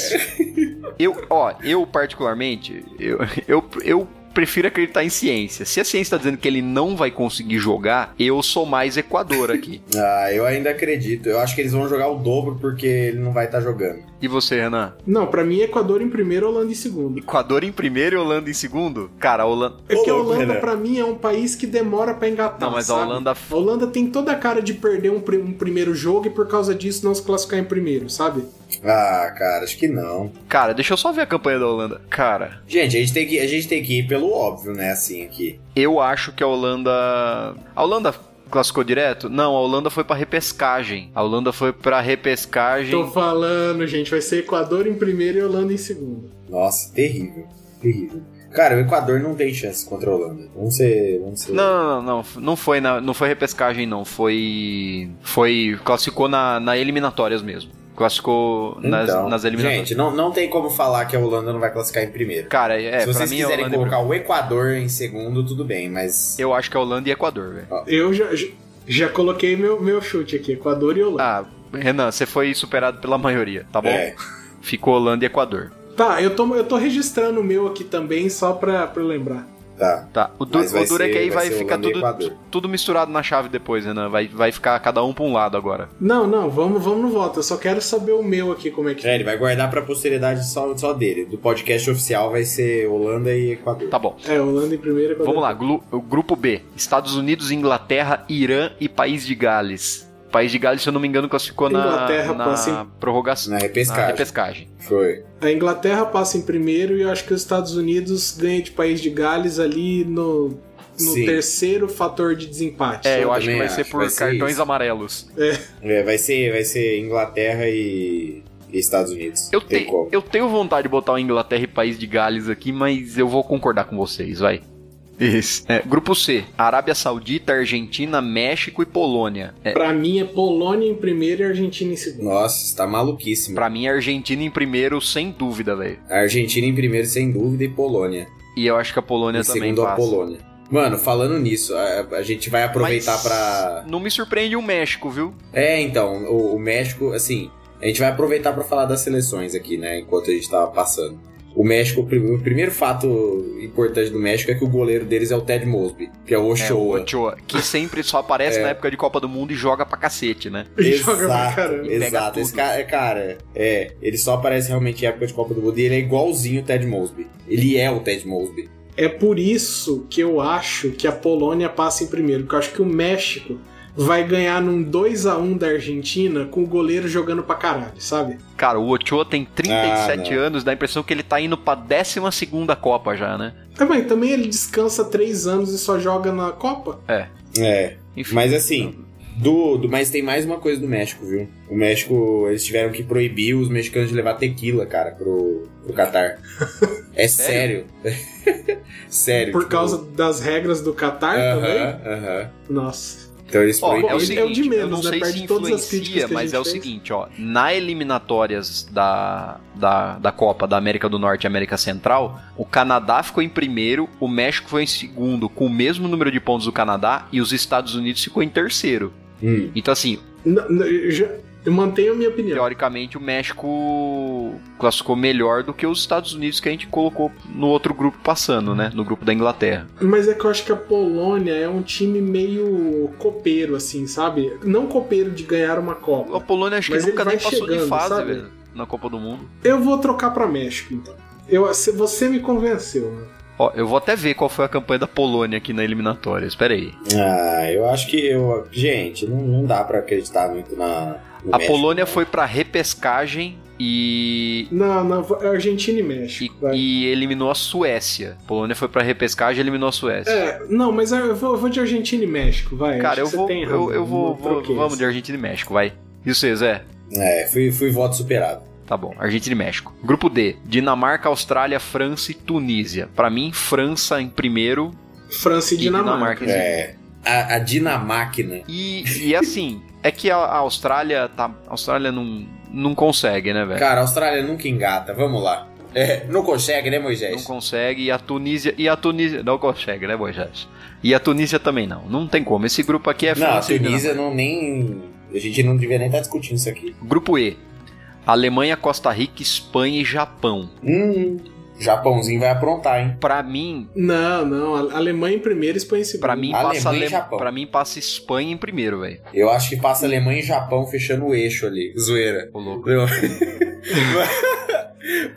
Speaker 3: eu, ó, eu particularmente, eu, eu, eu prefiro acreditar em ciência. Se a ciência tá dizendo que ele não vai conseguir jogar, eu sou mais Equador aqui.
Speaker 1: Ah, eu ainda acredito. Eu acho que eles vão jogar o dobro porque ele não vai estar jogando.
Speaker 3: E você, Renan?
Speaker 2: Não, pra mim, Equador em primeiro, Holanda em segundo.
Speaker 3: Equador em primeiro e Holanda em segundo? Cara, a Holanda.
Speaker 2: É porque a Holanda, pra mim, é um país que demora pra engatar.
Speaker 3: Não, mas a
Speaker 2: sabe?
Speaker 3: Holanda-
Speaker 2: A Holanda tem toda a cara de perder um, pri- um primeiro jogo e por causa disso não se classificar em primeiro, sabe?
Speaker 1: Ah, cara, acho que não.
Speaker 3: Cara, deixa eu só ver a campanha da Holanda. Cara,
Speaker 1: Gente, a gente tem que, a gente tem que ir pelo óbvio, né? Assim aqui.
Speaker 3: eu acho que a Holanda. A Holanda classificou direto? Não, a Holanda foi pra repescagem. A Holanda foi pra repescagem.
Speaker 2: Tô falando, gente, vai ser Equador em primeiro e Holanda em segundo.
Speaker 1: Nossa, terrível. Terrível. Cara, o Equador não tem chance contra a Holanda. Vamos ser. Vamos ser...
Speaker 3: Não, não, não, não foi na, não foi repescagem não, foi foi classificou na, na eliminatórias mesmo. Classificou nas,
Speaker 1: Então,
Speaker 3: nas eliminatórias.
Speaker 1: Gente, não, não tem como falar que a Holanda não vai classificar em primeiro.
Speaker 3: Cara, é,
Speaker 1: Se vocês
Speaker 3: mim
Speaker 1: quiserem
Speaker 3: Holanda
Speaker 1: colocar o Equador em segundo, tudo bem, mas.
Speaker 3: eu acho que é Holanda e Equador, velho.
Speaker 2: Eu já, já- coloquei meu, meu chute aqui, Equador e Holanda.
Speaker 3: Ah, Renan, você foi superado pela maioria, tá bom?
Speaker 1: É.
Speaker 3: Ficou Holanda e Equador.
Speaker 2: Tá, eu tô, eu tô registrando o meu aqui também, só pra, pra eu lembrar.
Speaker 1: Tá.
Speaker 3: Tá, o, du o duro é que aí
Speaker 1: vai
Speaker 3: vai, ficar tudo, tudo misturado na chave depois, Renan. Vai, vai ficar cada um pra um lado agora.
Speaker 2: Não, não, vamos, vamos no voto. Eu só quero saber o meu aqui, como é que
Speaker 1: É, ele vai guardar pra posteridade só, só dele. Do podcast oficial vai ser Holanda e Equador.
Speaker 3: Tá bom.
Speaker 2: É, Holanda em primeiro, Equador.
Speaker 3: Vamos lá, grupo B: Estados Unidos, Inglaterra, Irã e País de Gales. País de Gales, se eu não me engano, classificou na,
Speaker 2: Inglaterra
Speaker 3: na
Speaker 2: passa em-
Speaker 3: prorrogação.
Speaker 1: Na repescagem.
Speaker 3: Na repescagem.
Speaker 1: Foi.
Speaker 2: A Inglaterra passa em primeiro e eu acho que os Estados Unidos ganha de País de Gales ali no, no
Speaker 1: Sim.
Speaker 2: terceiro fator de desempate.
Speaker 3: É, eu
Speaker 1: Eu
Speaker 3: acho que vai ser
Speaker 1: acho,
Speaker 3: por
Speaker 1: vai ser
Speaker 3: cartões
Speaker 1: isso.
Speaker 3: amarelos.
Speaker 1: É, vai ser, vai ser Inglaterra e, e Estados Unidos.
Speaker 3: Eu,
Speaker 1: Tem
Speaker 3: te-
Speaker 1: como.
Speaker 3: eu tenho vontade de botar o Inglaterra e País de Gales aqui, mas eu vou concordar com vocês, vai. Isso. É, grupo C: Arábia Saudita, Argentina, México e Polônia. É,
Speaker 2: Pra mim é Polônia em primeiro e Argentina em segundo.
Speaker 1: Nossa, está maluquíssimo.
Speaker 3: pra mim, Argentina em primeiro, sem dúvida, velho.
Speaker 1: A Argentina em primeiro, sem dúvida, e Polônia.
Speaker 3: E eu acho que a Polônia
Speaker 1: em
Speaker 3: também
Speaker 1: segundo, a
Speaker 3: passa.
Speaker 1: Polônia. Mano, falando nisso, a, a gente vai aproveitar
Speaker 3: Mas
Speaker 1: pra.
Speaker 3: Não me surpreende o México, viu?
Speaker 1: É, então, o, o México, assim, a gente vai aproveitar pra falar das seleções aqui, né? Enquanto a gente tava passando. O México, o prim- o primeiro fato importante do México é que o goleiro deles é o Ted Mosby, que é o
Speaker 3: É, o
Speaker 1: Ochoa.
Speaker 3: Ochoa, que sempre só aparece
Speaker 1: É.
Speaker 3: na época de Copa do Mundo e joga pra cacete, né?
Speaker 2: E joga pra
Speaker 1: Exato,
Speaker 2: caramba.
Speaker 1: Exato. Esse cara, cara, é, ele só aparece realmente em época de Copa do Mundo e ele é igualzinho o Ted Mosby. Ele é o Ted Mosby.
Speaker 2: É por isso que eu acho que a Polônia passa em primeiro, porque eu acho que o México vai ganhar num 2 a 1 da Argentina com o goleiro jogando pra caralho, sabe?
Speaker 3: Cara, o Ochoa tem 37
Speaker 1: Ah,
Speaker 3: anos, dá a impressão que ele tá indo pra 12 Copa já, né?
Speaker 2: É, mas também ele descansa 3 anos e só joga na Copa?
Speaker 1: É,
Speaker 3: Enfim.
Speaker 1: mas assim, do, do, mas tem mais uma coisa do México, viu? O México, eles tiveram que proibir os mexicanos de levar tequila, cara, pro, pro Catar. É sério. sério.
Speaker 2: Por
Speaker 1: tipo,
Speaker 2: causa das regras do Qatar também?
Speaker 1: Aham, aham.
Speaker 2: Nossa.
Speaker 1: Então eles
Speaker 3: Ó,
Speaker 1: proibem.
Speaker 3: é o seguinte,
Speaker 2: é o de menos,
Speaker 3: eu não
Speaker 2: né?
Speaker 3: sei
Speaker 2: Perde
Speaker 3: se
Speaker 2: todas as críticas
Speaker 3: influencia, mas é o
Speaker 2: fez.
Speaker 3: seguinte, ó, na eliminatórias da, da, da Copa da América do Norte e América Central, o Canadá ficou em primeiro, o México foi em segundo com o mesmo número de pontos do Canadá e os Estados Unidos ficou em terceiro.
Speaker 1: Hum.
Speaker 3: Então assim,
Speaker 2: N- n- eu já- eu mantenho a minha opinião.
Speaker 3: teoricamente o México classificou melhor do que os Estados Unidos que a gente colocou no outro grupo passando, né? No grupo da Inglaterra.
Speaker 2: Mas é que eu acho que a Polônia é um time meio copeiro, assim, sabe? Não copeiro de ganhar uma
Speaker 3: A
Speaker 2: Copa.
Speaker 3: Polônia acho que nunca nem passou de
Speaker 2: chegando,
Speaker 3: fase,
Speaker 2: sabe?
Speaker 3: velho, na Copa do Mundo.
Speaker 2: Eu vou trocar pra México, então. Eu, você me convenceu, né?
Speaker 3: Ó, eu vou até ver qual foi a campanha da Polônia aqui na eliminatória. Espera aí.
Speaker 1: Ah, eu acho que eu. Gente, não, não dá pra acreditar muito na. no
Speaker 3: A
Speaker 1: México,
Speaker 3: Polônia
Speaker 1: não.
Speaker 3: foi pra repescagem e,
Speaker 2: Não, não, é Argentina e
Speaker 3: e,
Speaker 2: México. vai.
Speaker 3: e eliminou a Suécia. A Polônia foi pra repescagem e eliminou a Suécia.
Speaker 2: É, não, mas eu vou, eu vou de Argentina e México, vai.
Speaker 3: Cara, eu vou,
Speaker 2: tem
Speaker 3: eu, eu vou, vou- vamos de Argentina e México, vai. E você, Zé?
Speaker 1: É, fui, fui voto superado.
Speaker 3: Tá bom, Argentina e México. Grupo D: Dinamarca, Austrália, França e Tunísia. Pra mim, França em primeiro
Speaker 2: França e
Speaker 3: e
Speaker 2: Dinamarca.
Speaker 3: Dinamarca.
Speaker 1: É. A, a Dinamáquina.
Speaker 3: E, e assim, é que a, a Austrália tá. A Austrália não, não consegue, né, velho?
Speaker 1: Cara, a Austrália nunca engata, vamos lá. É, não consegue, né, Moisés?
Speaker 3: Não consegue. E a Tunísia. E a Tunísia. Não consegue, né, Moisés? E a Tunísia também não. Não tem como. Esse grupo aqui é
Speaker 1: Não, a
Speaker 3: e
Speaker 1: Tunísia não nem. A gente não devia nem estar discutindo isso aqui.
Speaker 3: Grupo E. Alemanha, Costa Rica, Espanha e Japão.
Speaker 1: Hum. Japãozinho vai aprontar, hein?
Speaker 3: Pra mim,
Speaker 2: Não, não. Alemanha em primeiro, Espanha em segundo.
Speaker 3: pra mim
Speaker 1: Alemanha
Speaker 3: passa
Speaker 1: e
Speaker 3: Ale...
Speaker 1: Japão.
Speaker 3: para mim passa Espanha em primeiro, velho.
Speaker 1: Eu acho que passa Alemanha e Japão fechando o eixo ali. Zoeira.
Speaker 3: Ô louco.
Speaker 1: Eu-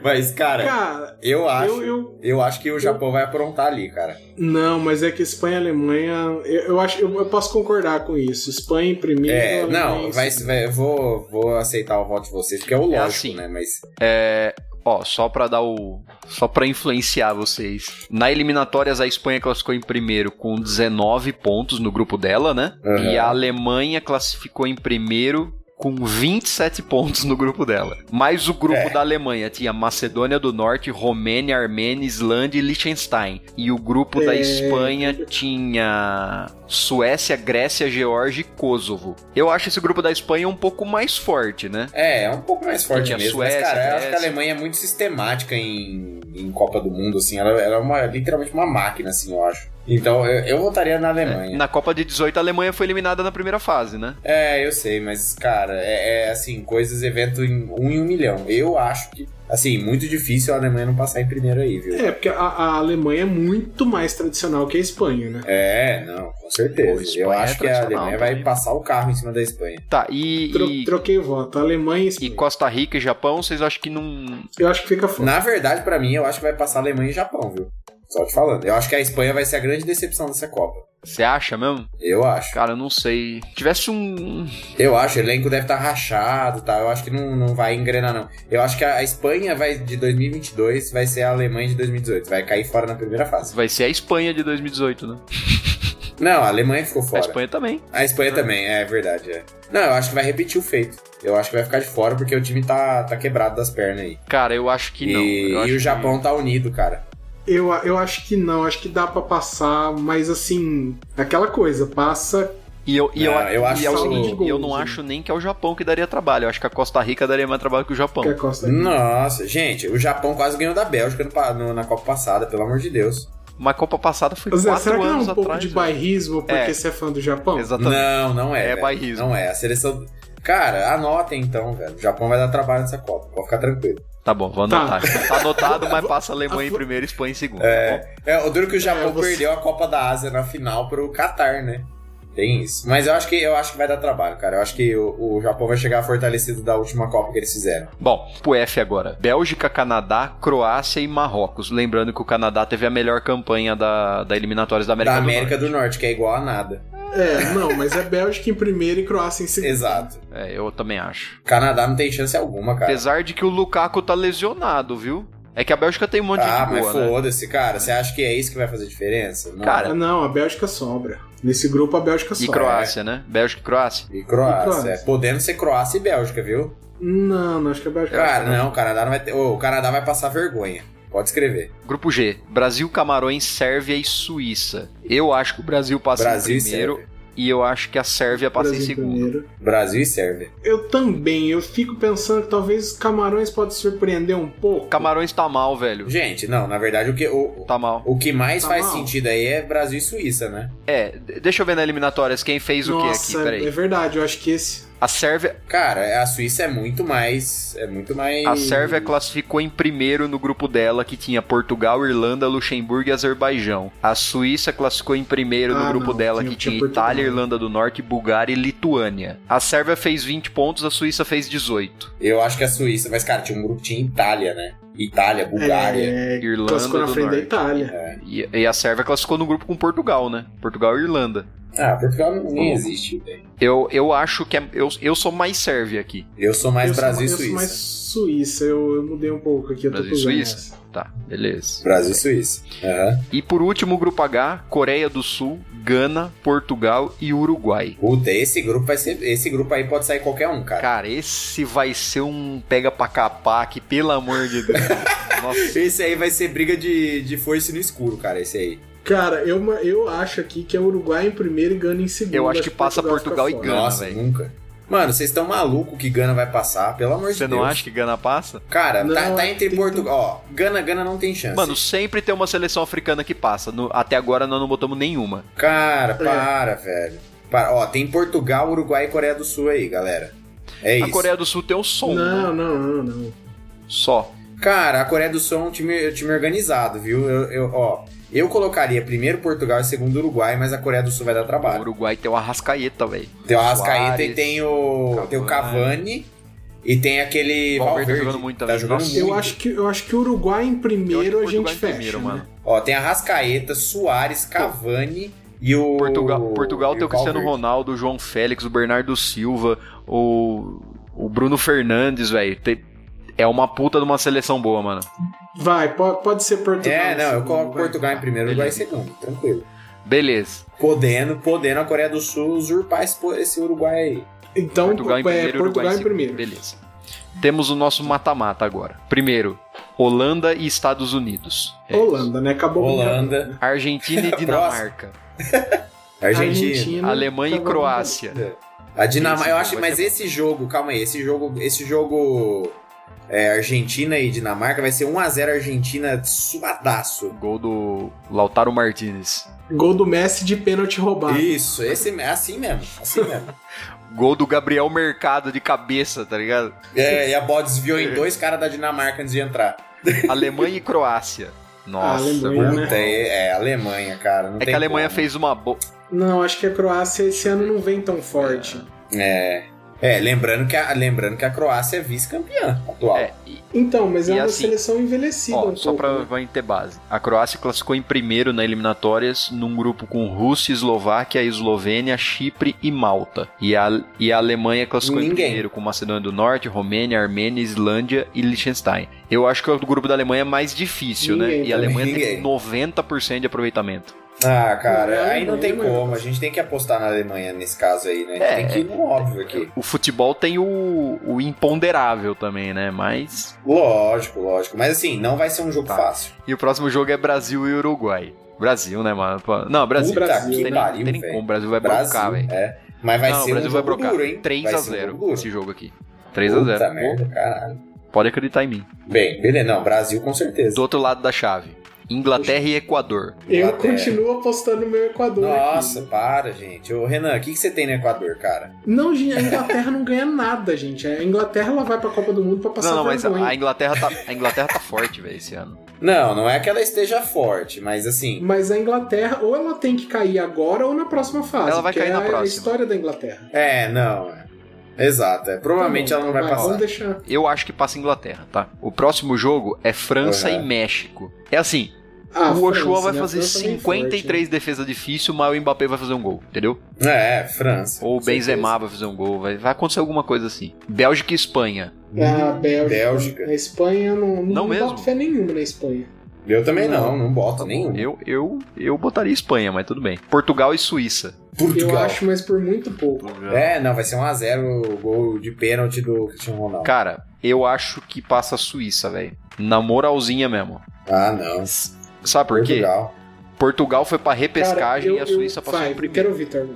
Speaker 1: Mas, cara,
Speaker 2: Cara,
Speaker 1: eu acho.
Speaker 2: eu,
Speaker 1: Eu,
Speaker 2: eu.
Speaker 1: acho que o Japão vai aprontar ali, cara.
Speaker 2: Não, mas é que Espanha e Alemanha. Eu, eu acho eu, eu posso concordar com isso. Espanha em primeiro.
Speaker 1: É, não, vai, vai- eu vou, vou aceitar o voto de vocês, porque é o lógico,
Speaker 3: assim.
Speaker 1: né? Mas.
Speaker 3: É, ó, só pra dar o. Só pra influenciar vocês. Na eliminatórias, a Espanha classificou em primeiro com 19 pontos no grupo dela, né?
Speaker 1: Aham.
Speaker 3: E a Alemanha classificou em primeiro com 27 pontos no grupo dela. Mas o grupo
Speaker 1: É.
Speaker 3: da Alemanha tinha Macedônia do Norte, Romênia, Armênia, Islândia e Liechtenstein. E o grupo da
Speaker 2: É.
Speaker 3: Espanha tinha Suécia, Grécia, Geórgia e Kosovo. Eu acho esse grupo da Espanha um pouco mais forte, né?
Speaker 1: É, é um pouco mais forte mesmo.
Speaker 3: Suécia,
Speaker 1: mas, cara, eu acho que a
Speaker 3: Grécia.
Speaker 1: Alemanha é muito sistemática em, em Copa do Mundo, assim. Ela, ela é uma, literalmente uma máquina, assim, eu acho. Então, eu, eu votaria na Alemanha.
Speaker 3: Na Copa de 18, a Alemanha foi eliminada na primeira fase, né?
Speaker 1: É, eu sei, mas, cara, é, é, assim, coisas, evento em um em um milhão. Eu acho que, assim, muito difícil a Alemanha não passar em primeiro aí, viu?
Speaker 2: É, porque a, a Alemanha é muito mais tradicional que a Espanha, né?
Speaker 1: É, não, com
Speaker 3: Pô,
Speaker 1: certeza.
Speaker 3: Espanha
Speaker 1: eu
Speaker 3: é
Speaker 1: acho que a Alemanha vai
Speaker 3: também.
Speaker 1: passar o carro em cima da Espanha.
Speaker 3: Tá, e,
Speaker 2: Tro-
Speaker 3: e,
Speaker 2: Troquei o voto. Alemanha e
Speaker 3: e
Speaker 2: Espanha.
Speaker 3: Costa Rica e Japão, vocês acham que não.
Speaker 2: Eu acho que fica fora.
Speaker 1: Na verdade, pra mim, eu acho que vai passar a Alemanha e Japão, viu? Só te falando. Eu acho que a Espanha vai ser a grande decepção dessa Copa.
Speaker 3: Você acha mesmo?
Speaker 1: Eu acho.
Speaker 3: Cara, eu não sei. Tivesse um.
Speaker 1: Eu acho, o elenco deve estar rachado, tá? Eu acho que não, não vai engrenar, não. Eu acho que a Espanha vai de 2022 vai ser a Alemanha de 2018. Vai cair fora na primeira fase.
Speaker 3: Vai ser a Espanha de 2018, né?
Speaker 1: Não, a Alemanha ficou
Speaker 3: A
Speaker 1: fora.
Speaker 3: Espanha também.
Speaker 1: A Espanha também, é verdade, é. Não, eu acho que vai repetir o feito. Eu acho que vai ficar de fora porque o time tá, tá quebrado das pernas aí.
Speaker 3: Cara, eu acho que não.
Speaker 1: e
Speaker 3: Eu acho
Speaker 1: e o
Speaker 3: que-
Speaker 1: Japão tá unido, cara.
Speaker 2: Eu, eu acho que não, acho que dá pra passar, mas assim, aquela coisa, passa.
Speaker 3: E eu, e eu,
Speaker 1: Não, eu acho
Speaker 3: e é o seguinte,
Speaker 2: de
Speaker 3: eu
Speaker 2: gols,
Speaker 3: não
Speaker 2: né?
Speaker 3: acho nem que é o Japão que daria trabalho. Eu acho que a Costa Rica daria mais trabalho que o Japão.
Speaker 2: Que é a
Speaker 1: Nossa, gente, o Japão quase ganhou da Bélgica no na Copa passada, pelo amor de Deus.
Speaker 3: Uma Copa passada foi
Speaker 2: Zé,
Speaker 3: quatro
Speaker 2: será que não é um
Speaker 3: anos
Speaker 2: pouco
Speaker 3: atrás.
Speaker 2: de bairrismo porque
Speaker 3: É.
Speaker 2: você é fã do Japão?
Speaker 3: Exatamente.
Speaker 1: Não, não é.
Speaker 3: É
Speaker 1: velho.
Speaker 3: bairrismo.
Speaker 1: Não é. A seleção. Cara, anotem então, velho. O Japão vai dar trabalho nessa Copa. Pode ficar tranquilo.
Speaker 3: Tá bom, vou
Speaker 2: Tá.
Speaker 3: anotar. Tá, anotado, mas passa a Alemanha em primeiro e Espanha em segundo. tá?
Speaker 1: É, é o duro que o Japão
Speaker 2: É, você-
Speaker 1: perdeu a Copa da Ásia na final pro Qatar, né? Tem isso. Mas eu acho que eu acho que vai dar trabalho, cara. Eu acho que o, o Japão vai chegar fortalecido da última Copa que eles fizeram.
Speaker 3: Bom, pro F agora. Bélgica, Canadá, Croácia e Marrocos. Lembrando que o Canadá teve a melhor campanha da, da eliminatórias da América
Speaker 1: da
Speaker 3: do
Speaker 1: América
Speaker 3: Norte.
Speaker 1: do Norte, que é igual a nada.
Speaker 2: É, não, mas é Bélgica em primeiro e Croácia em segundo.
Speaker 1: Exato.
Speaker 3: É, eu também acho.
Speaker 1: Canadá não tem chance alguma, cara.
Speaker 3: Apesar de que o Lukaku tá lesionado, viu? É que a Bélgica tem um monte
Speaker 1: Ah,
Speaker 3: de
Speaker 1: mas
Speaker 3: boa, né?
Speaker 1: foda-se, cara. Você acha que é isso que vai fazer diferença? Não.
Speaker 3: Cara,
Speaker 2: Ah, não, a Bélgica sobra. Nesse grupo a Bélgica
Speaker 3: E
Speaker 2: sobra.
Speaker 3: Croácia, né? Bélgica e Croácia.
Speaker 1: E Croácia.
Speaker 2: E Croácia.
Speaker 1: é. Podendo ser Croácia e Bélgica, viu?
Speaker 2: Não, não, acho que a Bélgica
Speaker 1: Cara, não, o Canadá não vai ter. Ô, o Canadá vai passar vergonha. Pode escrever.
Speaker 3: Grupo G. Brasil, Camarões, Sérvia e Suíça. Eu acho que o Brasil passa
Speaker 1: Brasil
Speaker 3: em
Speaker 1: e
Speaker 3: primeiro
Speaker 1: Sérvia.
Speaker 3: e eu acho que a Sérvia passa
Speaker 2: Brasil
Speaker 3: em segundo.
Speaker 2: primeiro.
Speaker 1: Brasil e Sérvia.
Speaker 2: Eu também, eu fico pensando que talvez Camarões pode surpreender um pouco.
Speaker 3: Camarões tá mal, velho.
Speaker 1: Gente, não, na verdade o que, o,
Speaker 3: Tá mal.
Speaker 1: o que mais
Speaker 2: Tá
Speaker 1: faz
Speaker 2: mal.
Speaker 1: sentido aí é Brasil e Suíça, né?
Speaker 3: É, deixa eu ver na eliminatórias quem fez o que aqui,
Speaker 2: Nossa,
Speaker 3: peraí.
Speaker 2: é verdade, eu acho que esse.
Speaker 3: A Sérvia,
Speaker 1: Cara, a Suíça é muito mais. É muito mais.
Speaker 3: a Sérvia classificou em primeiro no grupo dela, que tinha Portugal, Irlanda, Luxemburgo e Azerbaijão. A Suíça classificou em primeiro no
Speaker 2: Ah,
Speaker 3: grupo
Speaker 2: não,
Speaker 3: dela,
Speaker 2: tinha-
Speaker 3: que
Speaker 2: tinha.
Speaker 3: Itália, Irlanda do Norte, Bulgária e Lituânia. A Sérvia fez 20 pontos, a Suíça fez 18.
Speaker 1: Eu acho que a Suíça. Mas, cara, tinha um grupo que tinha Itália, né? Itália, Bulgária.
Speaker 2: É,
Speaker 3: Irlanda
Speaker 2: classificou na
Speaker 3: do
Speaker 2: frente da
Speaker 3: Norte.
Speaker 2: Itália.
Speaker 3: E, e a Sérvia classificou no grupo com Portugal, né? Portugal e Irlanda.
Speaker 1: Ah, Portugal nem existe, velho.
Speaker 3: Eu, eu acho que é, eu, eu sou mais Sérvia aqui.
Speaker 1: Eu sou mais
Speaker 2: eu
Speaker 1: Brasil
Speaker 2: sou,
Speaker 1: e
Speaker 2: eu sou
Speaker 1: Suíça.
Speaker 2: mais Suíça, eu, eu mudei um pouco aqui, eu tô
Speaker 3: Brasil e Suíça?
Speaker 2: essa.
Speaker 3: Tá, beleza.
Speaker 1: Brasil e Suíça. Aham.
Speaker 3: E por último, o grupo H, Coreia do Sul, Gana, Portugal e Uruguai.
Speaker 1: Puta, esse grupo vai ser. Esse grupo aí pode sair qualquer um, cara.
Speaker 3: Cara, esse vai ser um pega pra capar que, pelo amor de Deus. Nossa.
Speaker 1: Esse aí vai ser briga de, de força no escuro, cara. Esse aí.
Speaker 2: Cara, eu, eu acho aqui que é Uruguai em primeiro e Gana em segundo.
Speaker 3: Eu acho que passa Portugal e
Speaker 2: fica fora.
Speaker 3: Gana,
Speaker 1: Nossa,
Speaker 3: velho.
Speaker 1: nunca. Mano, vocês estão malucos que Gana vai passar, pelo amor de
Speaker 3: Você
Speaker 1: Deus.
Speaker 3: não acha que Gana passa?
Speaker 1: Cara,
Speaker 2: Não,
Speaker 1: tá, tá entre Portugal. Ó, Gana, Gana não tem chance.
Speaker 3: Mano, sempre tem uma seleção africana que passa. No- até agora nós não botamos nenhuma.
Speaker 1: Cara, para, velho. Para. Ó, tem Portugal, Uruguai e Coreia do Sul aí, galera. É
Speaker 3: A
Speaker 1: isso.
Speaker 3: Coreia do Sul tem um som,
Speaker 2: Não,
Speaker 3: né?
Speaker 2: não, não, não.
Speaker 3: Só.
Speaker 1: Cara, a Coreia do Sul é um time, um time organizado, viu? Eu, eu- ó, eu colocaria primeiro Portugal e segundo Uruguai, mas a Coreia do Sul vai dar
Speaker 3: O
Speaker 1: trabalho.
Speaker 3: Uruguai tem o Arrascaeta, velho.
Speaker 1: Tem o Arrascaeta
Speaker 3: Suárez,
Speaker 1: e tem o, tem o Cavani e tem aquele
Speaker 3: Valverde
Speaker 1: Valverde.
Speaker 3: tá jogando muito
Speaker 1: Tá
Speaker 3: também.
Speaker 1: jogando
Speaker 3: Nossa.
Speaker 1: muito.
Speaker 2: Eu acho, que, eu acho que o Uruguai em primeiro a gente fecha.
Speaker 3: primeiro,
Speaker 2: né?
Speaker 3: mano.
Speaker 1: Ó, tem Arrascaeta, Soares, Cavani e o...
Speaker 3: Portugal, Portugal
Speaker 1: e
Speaker 3: tem o Cristiano
Speaker 1: Valverde.
Speaker 3: Ronaldo, o João Félix, o Bernardo Silva, o, o Bruno Fernandes, velho. É uma puta de uma seleção boa, mano.
Speaker 2: Vai, pode, pode ser Portugal.
Speaker 1: É,
Speaker 2: em
Speaker 1: não, eu coloco
Speaker 2: vai.
Speaker 1: Portugal em primeiro, Uruguai em segundo, tranquilo.
Speaker 3: Beleza.
Speaker 1: Podendo, podendo a Coreia do Sul usurpar esse, esse Uruguai aí.
Speaker 2: Então,
Speaker 3: Portugal em
Speaker 2: é,
Speaker 3: primeiro,
Speaker 2: Portugal
Speaker 3: Uruguai
Speaker 2: em
Speaker 3: segundo.
Speaker 2: primeiro.
Speaker 3: Beleza. Temos o nosso mata-mata agora. Primeiro, Holanda e Estados Unidos. É.
Speaker 2: Holanda, né? Acabou
Speaker 1: Holanda,
Speaker 3: Argentina e Dinamarca.
Speaker 1: Argentina,
Speaker 3: Alemanha e
Speaker 2: acabou
Speaker 3: Croácia.
Speaker 1: a Dinamarca. Eu acho, mas esse jogo, calma aí, esse jogo, esse jogo é, Argentina e Dinamarca vai ser 1x0 Argentina suadaço.
Speaker 3: Gol do Lautaro Martinez.
Speaker 2: Gol do Messi de pênalti roubado.
Speaker 1: Isso, esse é assim mesmo, assim mesmo.
Speaker 3: Gol do Gabriel Mercado de cabeça, tá ligado?
Speaker 1: É, e a bola desviou em dois caras da Dinamarca antes de entrar.
Speaker 3: Alemanha e Croácia. Nossa,
Speaker 2: Alemanha,
Speaker 3: mano.
Speaker 2: né?
Speaker 1: Puta, é, é Alemanha, cara. Não
Speaker 3: É que a Alemanha
Speaker 1: como.
Speaker 3: fez uma boa.
Speaker 2: Não, acho que a Croácia esse ano não vem tão forte.
Speaker 1: É. É, lembrando que a, lembrando que a Croácia é vice-campeã atual.
Speaker 3: É, e-
Speaker 2: Então, mas é uma
Speaker 3: assim,
Speaker 2: seleção envelhecida
Speaker 3: ó,
Speaker 2: um
Speaker 3: só pra
Speaker 2: né?
Speaker 3: ter base. A Croácia classificou em primeiro na eliminatórias num grupo com Rússia, Eslováquia, Eslovênia, Chipre e Malta. E a, e a Alemanha classificou em
Speaker 1: Ninguém.
Speaker 3: primeiro com Macedônia do Norte, Romênia, Armênia, Islândia e Liechtenstein. Eu acho que o grupo da Alemanha é mais difícil, né?
Speaker 2: Ninguém
Speaker 3: E a. Alemanha
Speaker 1: Ninguém.
Speaker 3: tem 90% de aproveitamento.
Speaker 1: Ah, cara, aí não tem
Speaker 2: Alemanha,
Speaker 1: como. A gente tem que apostar na Alemanha nesse caso aí, né?
Speaker 3: É,
Speaker 1: tem que ir no óbvio aqui.
Speaker 3: O futebol tem o, o imponderável também, né? Mas.
Speaker 1: Lógico, lógico. Mas assim, não vai ser um jogo
Speaker 3: Tá.
Speaker 1: fácil.
Speaker 3: E o próximo jogo é Brasil e Uruguai. Brasil, né, mano? Não, Brasil.
Speaker 1: Puta
Speaker 2: Brasil.
Speaker 1: que
Speaker 3: Tem
Speaker 1: pariu,
Speaker 3: tem como. O Brasil vai
Speaker 1: Brasil,
Speaker 3: brocar, velho.
Speaker 1: é. Mas vai
Speaker 3: Não,
Speaker 1: ser
Speaker 3: o Brasil
Speaker 1: um
Speaker 3: vai
Speaker 1: jogo
Speaker 3: brocar.
Speaker 1: duro, hein?
Speaker 3: 3
Speaker 1: Vai
Speaker 3: a
Speaker 1: ser um
Speaker 3: 0
Speaker 1: jogo duro.
Speaker 3: esse jogo aqui. 3 a 0
Speaker 1: Puta merda, caralho.
Speaker 3: Pode acreditar em mim.
Speaker 1: Bem, beleza. Não, Brasil com certeza.
Speaker 3: Do outro lado da chave, Inglaterra e Equador.
Speaker 2: Eu
Speaker 1: Inglaterra.
Speaker 2: continuo apostando no meu Equador.
Speaker 1: Nossa,
Speaker 2: aqui.
Speaker 1: para, gente. Ô, Renan, o que, que você tem no Equador, cara?
Speaker 2: Não, gente, a Inglaterra não ganha nada, gente. A Inglaterra ela vai pra Copa do Mundo pra passar
Speaker 3: Não, não, mas a Inglaterra tá, a Inglaterra tá forte, velho, esse ano.
Speaker 1: Não, não é que ela esteja forte, mas assim.
Speaker 2: Mas a Inglaterra, ou ela tem que cair agora ou na próxima fase.
Speaker 3: Ela vai cair na
Speaker 2: é a
Speaker 3: próxima.
Speaker 2: história da Inglaterra.
Speaker 1: É, não. É. Exato. É. Provavelmente
Speaker 2: Tá bom,
Speaker 1: ela não vai
Speaker 2: então
Speaker 1: passar.
Speaker 2: Vamos deixar.
Speaker 3: Eu acho que passa a Inglaterra, tá? O próximo jogo é França
Speaker 1: Uhum.
Speaker 3: e México. É assim,
Speaker 2: Ah,
Speaker 3: o Ochoa
Speaker 2: França,
Speaker 3: vai
Speaker 2: né?
Speaker 3: fazer
Speaker 2: A França vem
Speaker 3: 53 defesa difícil, mas o Mbappé vai fazer um gol, entendeu?
Speaker 1: É, França.
Speaker 3: Ou o
Speaker 1: certeza.
Speaker 3: Benzema vai fazer um gol, vai, vai acontecer alguma coisa assim. Bélgica e Espanha.
Speaker 2: forte. A Bélgica.
Speaker 1: Bélgica.
Speaker 2: Na Espanha, não, não,
Speaker 3: Não mesmo?
Speaker 2: boto fé nenhuma na Espanha.
Speaker 1: Eu também não,
Speaker 2: Não.
Speaker 1: não boto nenhum.
Speaker 3: Eu, eu, eu botaria Espanha, mas tudo bem. Portugal e Suíça.
Speaker 1: Portugal.
Speaker 2: Eu acho, mas por muito pouco.
Speaker 1: É, não, vai ser 1x0 o gol de pênalti do Cristiano Ronaldo.
Speaker 3: Cara, eu acho que passa a Suíça, velho. Na moralzinha mesmo.
Speaker 1: Ah, não.
Speaker 3: Sabe por quê?
Speaker 1: Portugal.
Speaker 3: Portugal foi pra repescagem
Speaker 2: Cara, eu-
Speaker 3: e a Suíça
Speaker 2: eu,
Speaker 3: passou
Speaker 2: vai,
Speaker 3: primeiro.
Speaker 2: quero ouvir, Targo.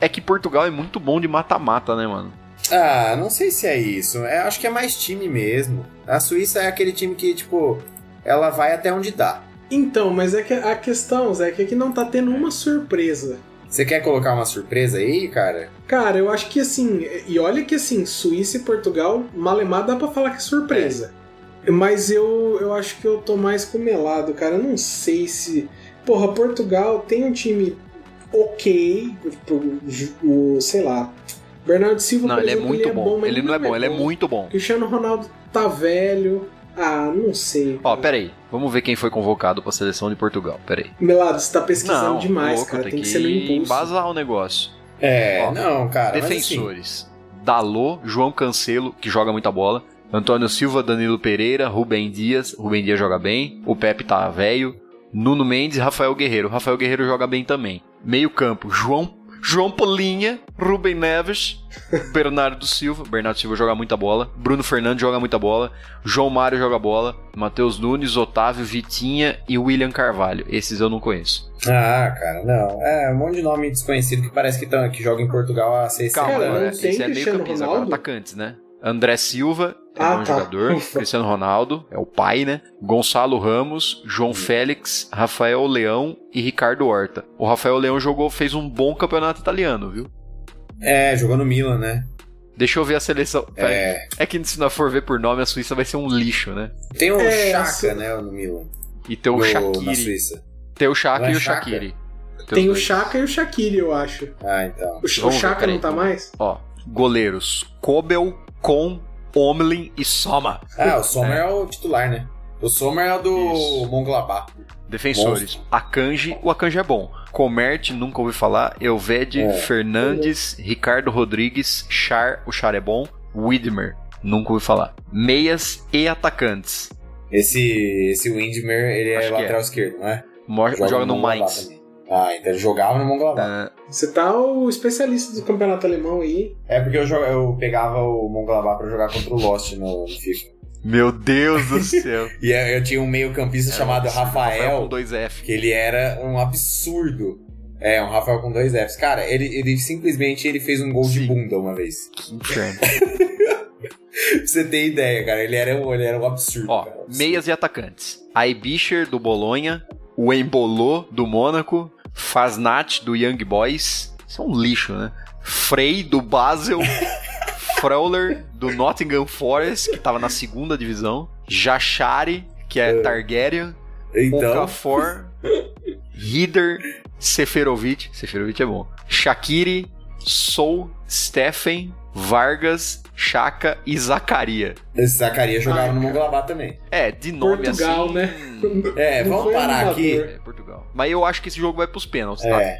Speaker 3: É que Portugal é muito bom de mata-mata, né, mano?
Speaker 1: Ah, não sei se é isso. É, acho que é mais time mesmo. A Suíça é aquele time que, tipo, ela vai até onde dá.
Speaker 2: Então, mas é que a questão, Zé, que aqui não tá tendo uma surpresa.
Speaker 1: Você quer colocar uma surpresa aí, cara?
Speaker 2: Cara, eu acho que assim, e olha que assim, Suíça e Portugal, malemar dá pra falar que é surpresa. Mas eu, eu acho que eu tô mais com melado, cara. Eu não sei se. Porra, Portugal tem um time ok. O, sei lá. Bernardo Silva,
Speaker 3: Não,
Speaker 2: por
Speaker 3: ele é
Speaker 2: exemplo,
Speaker 3: muito
Speaker 2: ele
Speaker 3: bom.
Speaker 2: mas
Speaker 3: Ele não é bom, ele é muito bom.
Speaker 2: Cristiano Ronaldo tá velho. Ah, não sei.
Speaker 3: Ó,
Speaker 2: cara.
Speaker 3: pera aí. Vamos ver quem foi convocado pra seleção de Portugal. Pera aí.
Speaker 2: Melado, você tá pesquisando
Speaker 3: Não,
Speaker 2: demais,
Speaker 3: louco,
Speaker 2: cara.
Speaker 3: tem
Speaker 2: que
Speaker 3: que
Speaker 2: ser no impulso.
Speaker 3: embasar o negócio.
Speaker 1: É, não, cara. mas assim,
Speaker 3: Defensores. Dalô, João Cancelo, que joga muita bola. Antônio Silva, Danilo Pereira, Rubem Dias. Rubem Dias joga bem. O Pepe tá velho. Nuno Mendes, Rafael Guerreiro. Rafael Guerreiro joga bem também. Meio campo, João João Polinha, Rubem Neves, Bernardo Silva. Bernardo Silva joga muita bola. Bruno Fernandes joga muita bola. João Mário joga bola. Matheus Nunes, Otávio, Vitinha e William Carvalho. Esses eu não conheço.
Speaker 1: Ah, cara, não. É um monte de nome desconhecido que parece que, tão, que joga em Portugal há 6
Speaker 3: Calma,
Speaker 2: Cara,
Speaker 3: né? esse é meio campista, agora atacantes, né? André Silva é
Speaker 2: Ah,
Speaker 3: bom
Speaker 2: tá.
Speaker 3: jogador.
Speaker 2: Ufa.
Speaker 3: Cristiano Ronaldo é o pai, né? Gonçalo Ramos, João Félix, Rafael Leão e Ricardo Horta. O Rafael Leão jogou, fez um bom campeonato italiano, viu?
Speaker 1: É, jogou no Milan, né?
Speaker 3: Deixa eu ver a seleção.
Speaker 1: É.
Speaker 3: É que se não for ver por nome, a Suíça vai ser um lixo, né?
Speaker 1: Tem o
Speaker 2: É,
Speaker 1: Chaka, né, no Milan.
Speaker 3: E tem o
Speaker 1: no- Na
Speaker 3: Shaqiri.
Speaker 1: Suíça.
Speaker 3: Tem o Chaka
Speaker 1: é
Speaker 3: e o
Speaker 1: Chaka?
Speaker 3: Shaqiri.
Speaker 2: Tem o
Speaker 3: dois.
Speaker 2: Chaka e o Shaqiri, eu acho.
Speaker 1: Ah, então.
Speaker 2: O, o Chaka não tá mais?
Speaker 3: Ó, goleiros: Kobel, Kon, Omlin e Soma.
Speaker 1: Ah, o Sommer é. o titular, né? O Sommer é o do
Speaker 3: Isso.
Speaker 1: Monglabá.
Speaker 3: Defensores:
Speaker 1: Monstro.
Speaker 3: Akanji, o Akanji é bom. Comerte, nunca ouvi falar. Elvede,
Speaker 1: É.
Speaker 3: Fernandes, Ricardo Rodrigues, Char, o Char é bom. Widmer, nunca ouvi falar. Meias e atacantes.
Speaker 1: Esse, esse Windmer, ele é
Speaker 3: Acho que
Speaker 1: lateral
Speaker 3: é.
Speaker 1: esquerdo, não é?
Speaker 3: Mo- Joga, no Mainz.
Speaker 1: Ah, então ele jogava no Monglabá.
Speaker 3: Ah,
Speaker 2: Você tá o especialista do campeonato alemão aí.
Speaker 1: É porque eu, eu pegava o Monglabá pra jogar contra o Lost no, no FIFA.
Speaker 3: meu Deus do céu.
Speaker 1: E eu, eu tinha um meio campista chamado
Speaker 3: Rafael
Speaker 1: Rafael,
Speaker 3: com dois F.
Speaker 1: que ele era um absurdo. É, um Rafael com dois Fs. Cara, ele, ele simplesmente ele fez um gol de
Speaker 3: Sim.
Speaker 1: bunda uma vez.
Speaker 3: Que inferno.
Speaker 1: pra você ter ideia, cara. Ele era, um- ele era um absurdo.
Speaker 3: Ó,
Speaker 1: cara, um absurdo.
Speaker 3: meias e atacantes. Aibischer do Bolonha, o Embolô do Mônaco, Faznat do Young Boys. Isso é um lixo, né? Frey do Basel, Frauler do Nottingham Forest, que tava na segunda divisão, Jachari, que é Targaryen,
Speaker 1: Então,
Speaker 3: Okafor, Hider, Seferovic, Seferovic é bom, Shakiri, Sou, Stephen, Vargas, Chaka e Zacaria.
Speaker 1: esse Zacarias jogava
Speaker 2: Ai,
Speaker 1: no. Monglabá também.
Speaker 3: É, de nome
Speaker 2: Portugal,
Speaker 3: assim.
Speaker 2: né?
Speaker 1: É,
Speaker 2: Não
Speaker 1: vamos parar aqui.
Speaker 3: É, Portugal. Mas eu acho que esse jogo vai pros pênaltis, tá?
Speaker 1: É,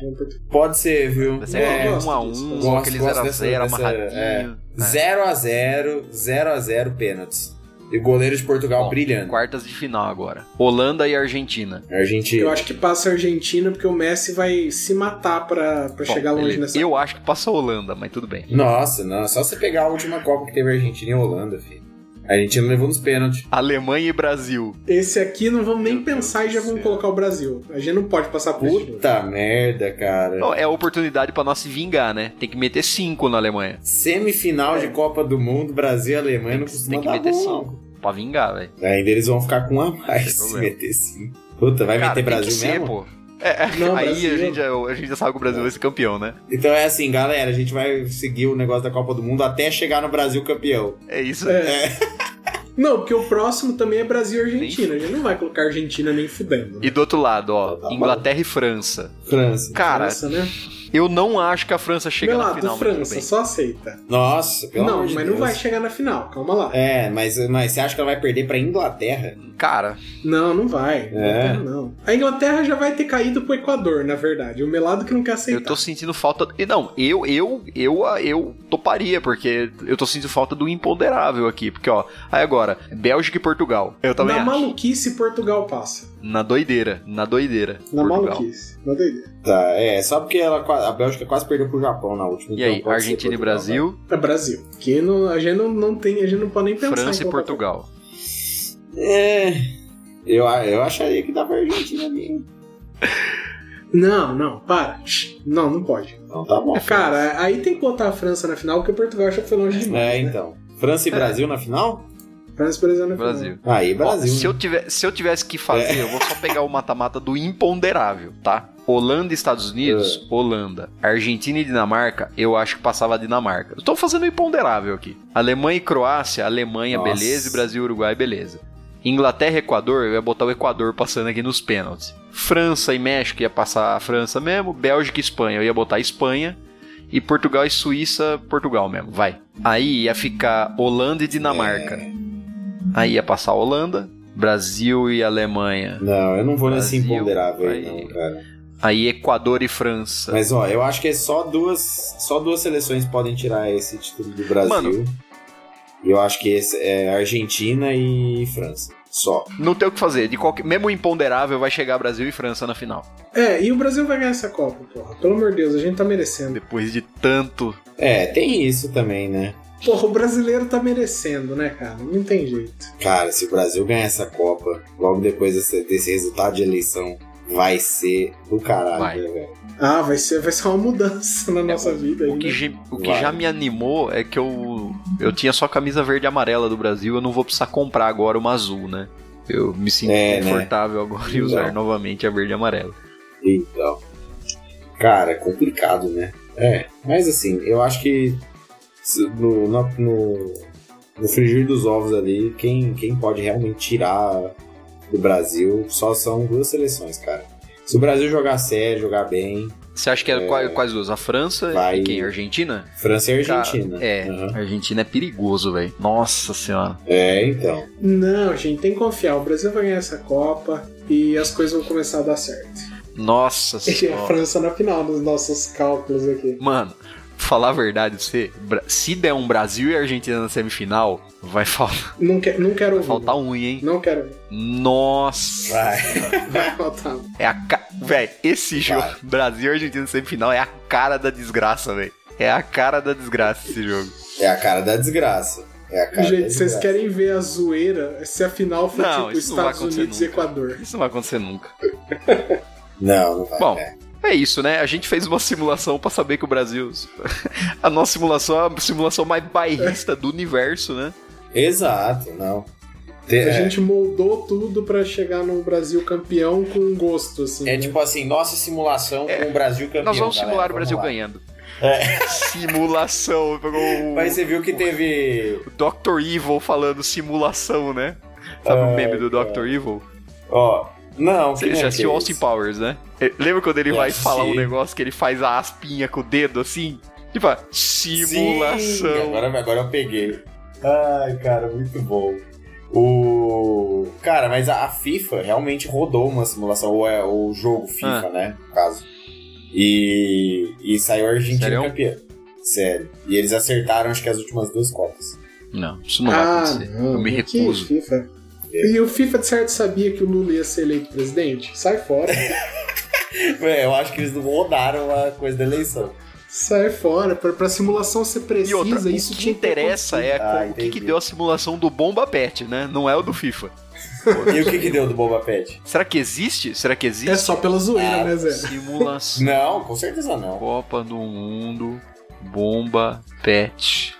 Speaker 1: pode ser, viu?
Speaker 3: Vai ser
Speaker 1: É,
Speaker 3: aquele
Speaker 2: gosto
Speaker 3: 1x1,
Speaker 2: disso.
Speaker 3: ou aquele
Speaker 1: Gosto
Speaker 3: 0x0
Speaker 1: dessa- dessa-
Speaker 3: amarradinho. É.
Speaker 1: 0x0, 0x0 pênaltis. E o goleiro de Portugal
Speaker 3: Bom,
Speaker 1: brilhando.
Speaker 3: Quartas de final agora. Holanda e Argentina.
Speaker 1: Argentina.
Speaker 2: Eu acho que passa a Argentina porque o Messi vai se matar pra, pra
Speaker 3: Bom,
Speaker 2: chegar longe
Speaker 3: beleza.
Speaker 2: nessa.
Speaker 3: Eu acho que passa a Holanda, mas tudo bem.
Speaker 1: Nossa, não. Só você pegar a última Copa que teve Argentina e Holanda, filho. A Argentina levou nos pênaltis.
Speaker 3: Alemanha e Brasil.
Speaker 2: Esse aqui não vamos nem
Speaker 3: Meu Deus
Speaker 2: pensar e já
Speaker 3: céu.
Speaker 2: colocar o Brasil. A gente não pode passar por isso.
Speaker 1: Puta merda, cara.
Speaker 3: Não, é a oportunidade pra nós se vingar, né? Tem que meter 5 na Alemanha.
Speaker 1: Semifinal de Copa do Mundo, Brasil e Alemanha
Speaker 3: Tem
Speaker 1: não
Speaker 3: que,
Speaker 1: costuma
Speaker 3: tem que
Speaker 1: dar
Speaker 3: meter
Speaker 1: bom,
Speaker 3: 5. Pra vingar, velho.
Speaker 1: Ainda eles vão ficar com um a mais se meter sim. Puta, vai
Speaker 3: Cara,
Speaker 1: meter
Speaker 3: tem
Speaker 1: Brasil
Speaker 3: que ser,
Speaker 1: mesmo?
Speaker 3: pô. É, é,
Speaker 2: Não,
Speaker 3: aí
Speaker 2: Brasil.
Speaker 3: a gente, já, a gente já sabe que o Brasil vai ser campeão, né?
Speaker 1: Então é assim, galera, a gente vai seguir o negócio da Copa do Mundo até chegar no Brasil campeão.
Speaker 3: É isso.
Speaker 2: É. Não, porque o próximo também é Brasil e Argentina. A gente não vai colocar Argentina nem fudendo. né?
Speaker 3: E do outro lado, ó,
Speaker 1: Tá bom.
Speaker 3: Inglaterra e França.
Speaker 1: França.
Speaker 3: Cara,
Speaker 2: França, né?
Speaker 3: Eu não acho que a França chega
Speaker 2: Meu
Speaker 3: na
Speaker 2: lado,
Speaker 3: final,
Speaker 2: França, só aceita.
Speaker 1: Nossa, pelo
Speaker 2: não,
Speaker 1: amor
Speaker 2: mas
Speaker 1: de
Speaker 2: não
Speaker 1: Deus.
Speaker 2: vai chegar na final, calma lá.
Speaker 1: É, mas, mas você acha que ela vai perder pra Inglaterra?
Speaker 3: Cara,
Speaker 2: Não, não vai.
Speaker 1: É.
Speaker 2: Inglaterra não. A Inglaterra já vai ter caído pro Equador, na verdade. O Melado que não quer aceitar.
Speaker 3: eu tô sentindo falta. e Não, eu, eu, eu, eu toparia, porque eu tô sentindo falta do imponderável aqui. Porque, ó, aí agora, Bélgica e Portugal. Eu também
Speaker 2: Na
Speaker 3: acho.
Speaker 2: maluquice, Portugal passa.
Speaker 3: Na doideira, na doideira.
Speaker 2: Na
Speaker 3: Portugal.
Speaker 2: maluquice. Na doideira.
Speaker 1: Tá, é, só porque ela, a Bélgica quase perdeu pro Japão na última.
Speaker 3: E
Speaker 1: então
Speaker 3: aí, Argentina e
Speaker 1: Portugal,
Speaker 3: Brasil,
Speaker 2: É Brasil. Que não, a gente não, não tem, a gente não pode nem pensar
Speaker 3: França
Speaker 2: em
Speaker 3: e Portugal.
Speaker 1: vai. É. Eu, eu acharia que dava Argentina ali.
Speaker 2: Não, não, para. Não, não pode.
Speaker 1: Então tá bom.
Speaker 2: Cara, aí tem que botar a França na final, porque o Portugal já foi longe demais.
Speaker 1: É,
Speaker 2: né?
Speaker 1: então. França e Brasil na final?
Speaker 2: Brasil na final.
Speaker 3: Brasil.
Speaker 1: Aí,
Speaker 3: Ó,
Speaker 1: Brasil.
Speaker 3: se,
Speaker 1: né?
Speaker 3: eu tiver, se eu tivesse que fazer, eu vou só pegar o mata-mata do imponderável, tá? Holanda e Estados Unidos, Holanda. Argentina e Dinamarca, eu acho que passava a Dinamarca. Eu tô fazendo o imponderável aqui. Alemanha e Croácia, Alemanha,
Speaker 1: Nossa.
Speaker 3: beleza, e Brasil e Uruguai, beleza. Inglaterra e Equador, eu ia botar o Equador passando aqui nos pênaltis. França e México ia passar a França mesmo. Bélgica e Espanha, eu ia botar a Espanha. E Portugal e Suíça, Portugal mesmo, vai. Aí ia ficar Holanda e Dinamarca. Aí ia passar a Holanda, Brasil e Alemanha.
Speaker 1: Não, eu não vou nesse
Speaker 3: Brasil,
Speaker 1: imponderável aí,
Speaker 3: aí-
Speaker 1: não, cara.
Speaker 3: Aí Equador e França.
Speaker 1: Mas ó, eu acho que é só duas, só duas seleções podem tirar esse título do Brasil.
Speaker 3: Mano.
Speaker 1: E eu acho que esse é Argentina e França. Só.
Speaker 3: Não tem o que fazer. De qualquer... Mesmo imponderável, vai chegar Brasil e França na final.
Speaker 2: É, e o Brasil vai ganhar essa Copa, porra. Pelo amor de Deus, a gente tá merecendo.
Speaker 3: Depois de tanto.
Speaker 1: É, tem isso também, né?
Speaker 2: Porra, o brasileiro tá merecendo, né, cara? Não tem jeito.
Speaker 1: Cara, se o Brasil ganhar essa Copa, logo depois desse, desse resultado de eleição, vai ser do caralho,
Speaker 3: Vai.
Speaker 1: né, velho?
Speaker 2: Ah, vai ser, vai ser uma mudança na nossa vida aí.
Speaker 3: O que,
Speaker 2: né?
Speaker 3: ge- o que
Speaker 1: Vai.
Speaker 3: já me animou é que eu, eu tinha só camisa verde e amarela do Brasil, eu não vou precisar comprar agora uma azul, né? Eu me sinto
Speaker 1: É, né?
Speaker 3: confortável agora em usar novamente a verde e amarela.
Speaker 1: Então. Cara, é complicado, né? É, mas assim, eu acho que no, no, no, no frigir dos ovos ali, quem, quem pode realmente tirar do Brasil só são duas seleções, cara. Se o Brasil jogar sério, jogar bem,
Speaker 3: Você acha que é, quais, quais duas? A França
Speaker 1: Vai.
Speaker 3: e quem? A Argentina?
Speaker 1: França e
Speaker 3: Cara,
Speaker 1: Argentina.
Speaker 3: é, a Argentina é perigoso, velho. Nossa senhora.
Speaker 1: É, então.
Speaker 2: Não, gente, tem que confiar. O Brasil vai ganhar essa Copa e as coisas vão começar a dar certo.
Speaker 3: Nossa
Speaker 2: E a
Speaker 3: senhora.
Speaker 2: França na final, nos nossos cálculos aqui.
Speaker 3: Mano, falar a verdade, você, Bra- se der um Brasil e Argentina na semifinal, vai faltar,
Speaker 2: Não, que, não quero ouvir.
Speaker 3: faltar um, hein?
Speaker 2: Não quero.
Speaker 3: Nossa.
Speaker 1: Vai.
Speaker 2: Vai faltar.
Speaker 3: É a ca... Véi, esse jogo,
Speaker 1: Vai.
Speaker 3: Brasil e Argentina na semifinal, é a cara da desgraça, velho. É a cara da desgraça esse jogo.
Speaker 1: É a cara da desgraça. É a cara da
Speaker 2: Gente, vocês
Speaker 1: desgraça.
Speaker 2: querem ver a zoeira se a final for
Speaker 3: Não,
Speaker 2: tipo Estados Unidos e
Speaker 3: nunca.
Speaker 2: Equador?
Speaker 3: Isso não vai acontecer nunca.
Speaker 1: Não, não vai.
Speaker 3: Bom,
Speaker 1: é.
Speaker 3: É isso, né? A gente fez uma simulação pra saber que o Brasil. A nossa simulação é a simulação mais bairrista do universo, né?
Speaker 1: Exato, não. Te-
Speaker 2: A
Speaker 1: é,
Speaker 2: gente moldou tudo pra chegar no Brasil campeão com gosto, assim.
Speaker 1: é
Speaker 2: né?
Speaker 1: tipo assim, nossa simulação
Speaker 3: É,
Speaker 1: com o Brasil campeão.
Speaker 3: Nós vamos
Speaker 1: galera,
Speaker 3: simular o Brasil
Speaker 1: lá.
Speaker 3: ganhando. Simulação. Pegou o,
Speaker 1: Mas você viu que teve.
Speaker 3: o Dr. Evil falando simulação, né? Sabe o
Speaker 1: Ai,
Speaker 3: meme do
Speaker 1: cara.
Speaker 3: Dr. Evil?
Speaker 1: Ó, não, que
Speaker 3: Você já
Speaker 1: que
Speaker 3: assistiu
Speaker 1: é
Speaker 3: Austin? Powers, né? Eh, Lembra quando ele
Speaker 1: Eu
Speaker 3: vai
Speaker 1: assisti.
Speaker 3: falar um negócio que ele faz a aspinha com o dedo assim? Tipo, simulação.
Speaker 1: Sim, agora, agora eu peguei. Ai, cara, muito bom. O. Cara, mas a, FIFA realmente rodou uma simulação, ou é o jogo FIFA,
Speaker 3: Ah.
Speaker 1: né? No caso. E. E saiu a Argentina
Speaker 3: Sério?
Speaker 1: campeã. Sério. E eles acertaram, acho que as últimas duas Copas.
Speaker 3: Não, isso não vai
Speaker 2: ah,
Speaker 3: acontecer.
Speaker 2: não,
Speaker 3: eu me
Speaker 2: que
Speaker 3: recuso.
Speaker 2: FIFA. E o FIFA de certo sabia que o Lula ia ser eleito presidente? Sai fora.
Speaker 1: É, eu acho que eles não rodaram a coisa da eleição.
Speaker 2: Sai fora. Pra, pra simulação ser precisa,
Speaker 3: E outra,
Speaker 2: isso
Speaker 3: o que interessa é
Speaker 1: Ah,
Speaker 3: como- o que, que deu a simulação do Bomba Pet, né? Não é o do FIFA.
Speaker 1: E o que que deu do Boba Pet?
Speaker 3: Será que existe? Será que existe?
Speaker 2: É só pela zoeira,
Speaker 1: Ah,
Speaker 2: né, Zé?
Speaker 3: Simulação.
Speaker 1: Não, com certeza não.
Speaker 3: Copa do Mundo. Bomba Pet.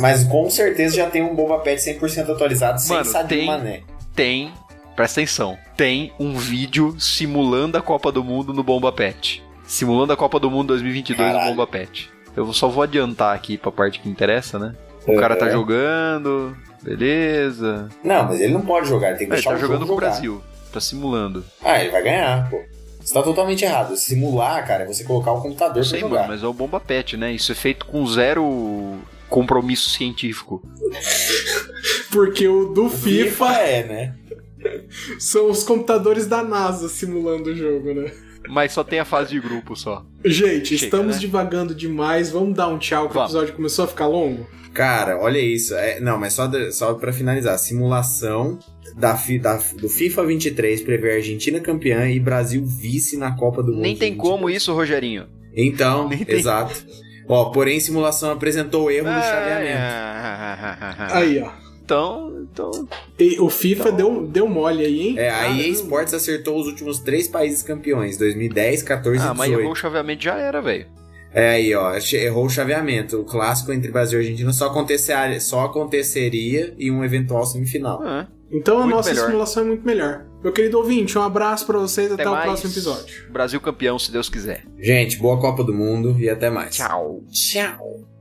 Speaker 1: Mas com certeza já tem um Boba Pet 100% atualizado, sem
Speaker 3: Mano,
Speaker 1: Sadio
Speaker 3: tem-
Speaker 1: Mané.
Speaker 3: Tem, presta atenção, tem um vídeo simulando a Copa do Mundo no Bomba Pet. Simulando a Copa do Mundo 2022 no
Speaker 1: Caralho.
Speaker 3: Bomba Pet. Eu só vou adiantar aqui pra parte que interessa, né? O cara tá jogando, beleza.
Speaker 1: Não, mas ele não pode jogar, ele tem que
Speaker 3: É, ele
Speaker 1: deixar
Speaker 3: tá
Speaker 1: o
Speaker 3: jogando com o. Brasil. Tá simulando.
Speaker 1: Ah, ele vai ganhar, pô. Você tá totalmente errado. Simular, cara, é você colocar o computador
Speaker 3: Eu
Speaker 1: pra
Speaker 3: sei,
Speaker 1: jogar.
Speaker 3: mano, mas é o Bomba Pet, né? Isso é feito com zero compromisso científico.
Speaker 2: Porque o do
Speaker 1: FIFA
Speaker 2: FIFA
Speaker 1: é, né?
Speaker 2: são os computadores da NASA simulando o jogo, né?
Speaker 3: Mas só tem a fase de grupo só.
Speaker 2: Gente,
Speaker 3: Chega,
Speaker 2: estamos
Speaker 3: né?
Speaker 2: divagando demais. Vamos dar um tchau que o
Speaker 3: Vamos.
Speaker 2: episódio começou a ficar longo?
Speaker 1: Cara, olha isso. É, não, mas só, de- só pra finalizar. Simulação da, fi- da- do FIFA 23 prevê Argentina campeã e Brasil vice na Copa do Mundo.
Speaker 3: Nem tem
Speaker 1: 23.
Speaker 3: como isso, Rogerinho.
Speaker 1: Então,
Speaker 3: Nem tem.
Speaker 1: exato. Ó, porém, simulação apresentou erro no
Speaker 3: Ah,
Speaker 1: chaveamento.
Speaker 3: é.
Speaker 2: Aí, ó.
Speaker 3: Então, então.
Speaker 2: E o FIFA deu, deu mole aí, hein?
Speaker 1: É, a EA. Sports acertou os últimos três países campeões, 2010, 14
Speaker 3: Ah,
Speaker 1: e
Speaker 3: mas
Speaker 1: 18.
Speaker 3: errou o chaveamento já era, velho.
Speaker 1: É aí, ó, errou o chaveamento. O clássico entre Brasil e Argentina só, acontecer, só aconteceria em um eventual semifinal.
Speaker 3: Ah,
Speaker 2: Então a
Speaker 3: Muito
Speaker 2: nossa
Speaker 3: melhor.
Speaker 2: simulação é muito melhor. Meu querido ouvinte, um abraço pra vocês até,
Speaker 3: até
Speaker 2: o próximo episódio.
Speaker 3: Brasil campeão, se Deus quiser.
Speaker 1: Gente, boa Copa do Mundo e até mais.
Speaker 3: Tchau.
Speaker 1: Tchau.